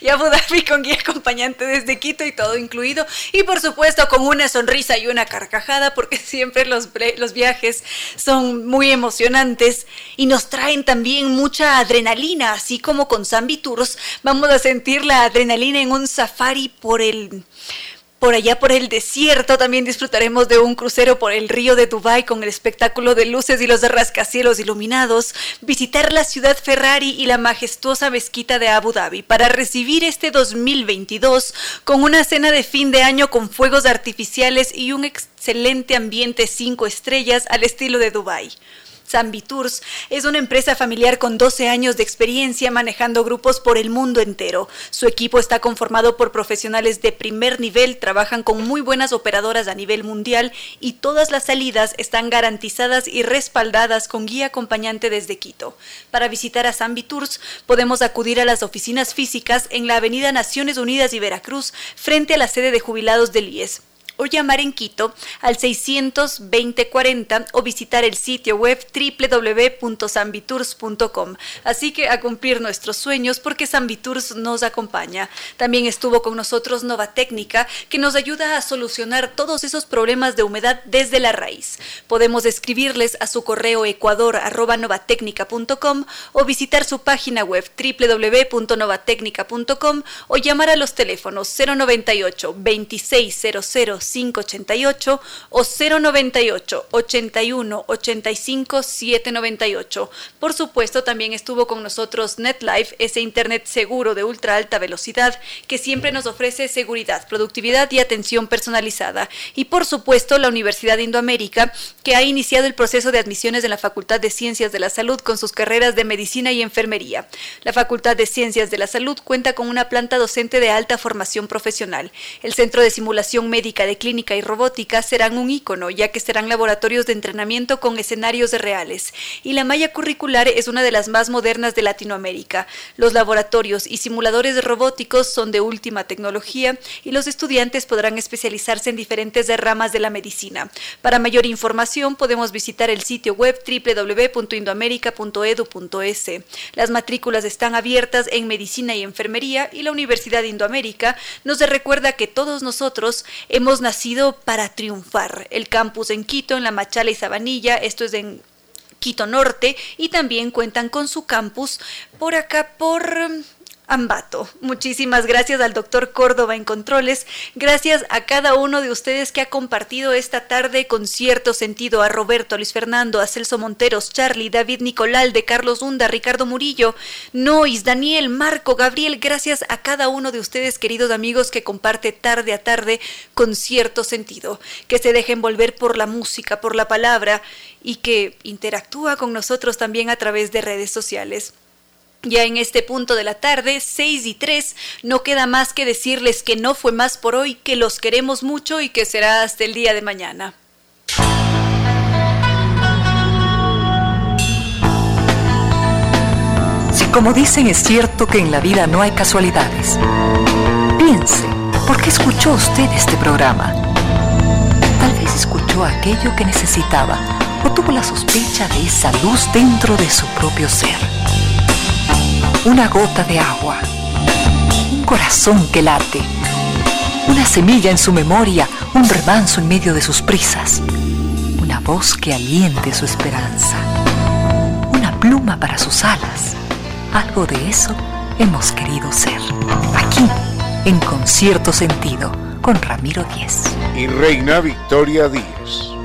Y Abu- Dhabi con guía acompañante desde Quito y todo incluido. Y por supuesto con una sonrisa y una carcajada porque siempre los, los viajes son muy emocionantes y nos traen también mucha adrenalina, así como con Zambi Tours vamos a sentir la adrenalina en un safari por el... Por allá por el desierto también disfrutaremos de un crucero por el río de Dubái con el espectáculo de luces y los rascacielos iluminados, visitar la ciudad Ferrari y la majestuosa mezquita de Abu Dhabi para recibir este 2022 con una cena de fin de año con fuegos artificiales y un excelente ambiente cinco estrellas al estilo de Dubái. Zambi Tours es una empresa familiar con 12 años de experiencia manejando grupos por el mundo entero. Su equipo está conformado por profesionales de primer nivel, trabajan con muy buenas operadoras a nivel mundial y todas las salidas están garantizadas y respaldadas con guía acompañante desde Quito. Para visitar a Zambi Tours podemos acudir a las oficinas físicas en la Avenida Naciones Unidas y Veracruz, frente a la sede de jubilados del IES o llamar en Quito al 620-40 o visitar el sitio web www.zambitours.com. Así que a cumplir nuestros sueños porque Zambitours nos acompaña. También estuvo con nosotros Nova Técnica que nos ayuda a solucionar todos esos problemas de humedad desde la raíz. Podemos escribirles a su correo ecuador@novatecnica.com o visitar su página web www.novatecnica.com o llamar a los teléfonos 098 2600 0588 o 098 81 85 798. Por supuesto, también estuvo con nosotros NetLife, ese internet seguro de ultra alta velocidad que siempre nos ofrece seguridad, productividad y atención personalizada. Y por supuesto, la Universidad de Indoamérica, que ha iniciado el proceso de admisiones en la Facultad de Ciencias de la Salud con sus carreras de medicina y enfermería. La Facultad de Ciencias de la Salud cuenta con una planta docente de alta formación profesional. El Centro de Simulación Médica Clínica y Robótica serán un ícono, ya que serán laboratorios de entrenamiento con escenarios reales. Y la malla curricular es una de las más modernas de Latinoamérica. Los laboratorios y simuladores robóticos son de última tecnología y los estudiantes podrán especializarse en diferentes ramas de la medicina. Para mayor información podemos visitar el sitio web www.indoamerica.edu.es. Las matrículas están abiertas en medicina y enfermería y la Universidad de Indoamérica nos recuerda que todos nosotros hemos nacido para triunfar. El campus en Quito, en La Machala y Sabanilla, esto es en Quito Norte, y también cuentan con su campus por acá por Ambato. Muchísimas gracias al doctor Córdoba en Controles. Gracias a cada uno de ustedes que ha compartido esta tarde con cierto sentido. A Roberto, a Luis Fernando, a Celso Monteros, Charlie, David Nicolalde, Carlos Hunda, Ricardo Murillo, Nois, Daniel, Marco, Gabriel. Gracias a cada uno de ustedes, queridos amigos, que comparte tarde a tarde con cierto sentido. Que se dejen volver por la música, por la palabra y que interactúa con nosotros también a través de redes sociales. Ya en este punto de la tarde, 6 y 3, no queda más que decirles que no fue más por hoy, que los queremos mucho y que será hasta el día de mañana. Si como dicen es cierto que en la vida no hay casualidades, piense, ¿por qué escuchó usted este programa? Tal vez escuchó aquello que necesitaba o tuvo la sospecha de esa luz dentro de su propio ser una gota de agua, un corazón que late, una semilla en su memoria, un remanso en medio de sus prisas, una voz que aliente su esperanza, una pluma para sus alas. Algo de eso hemos querido ser. Aquí, en concierto sentido, con Ramiro Díez. Y Reina Victoria Díez.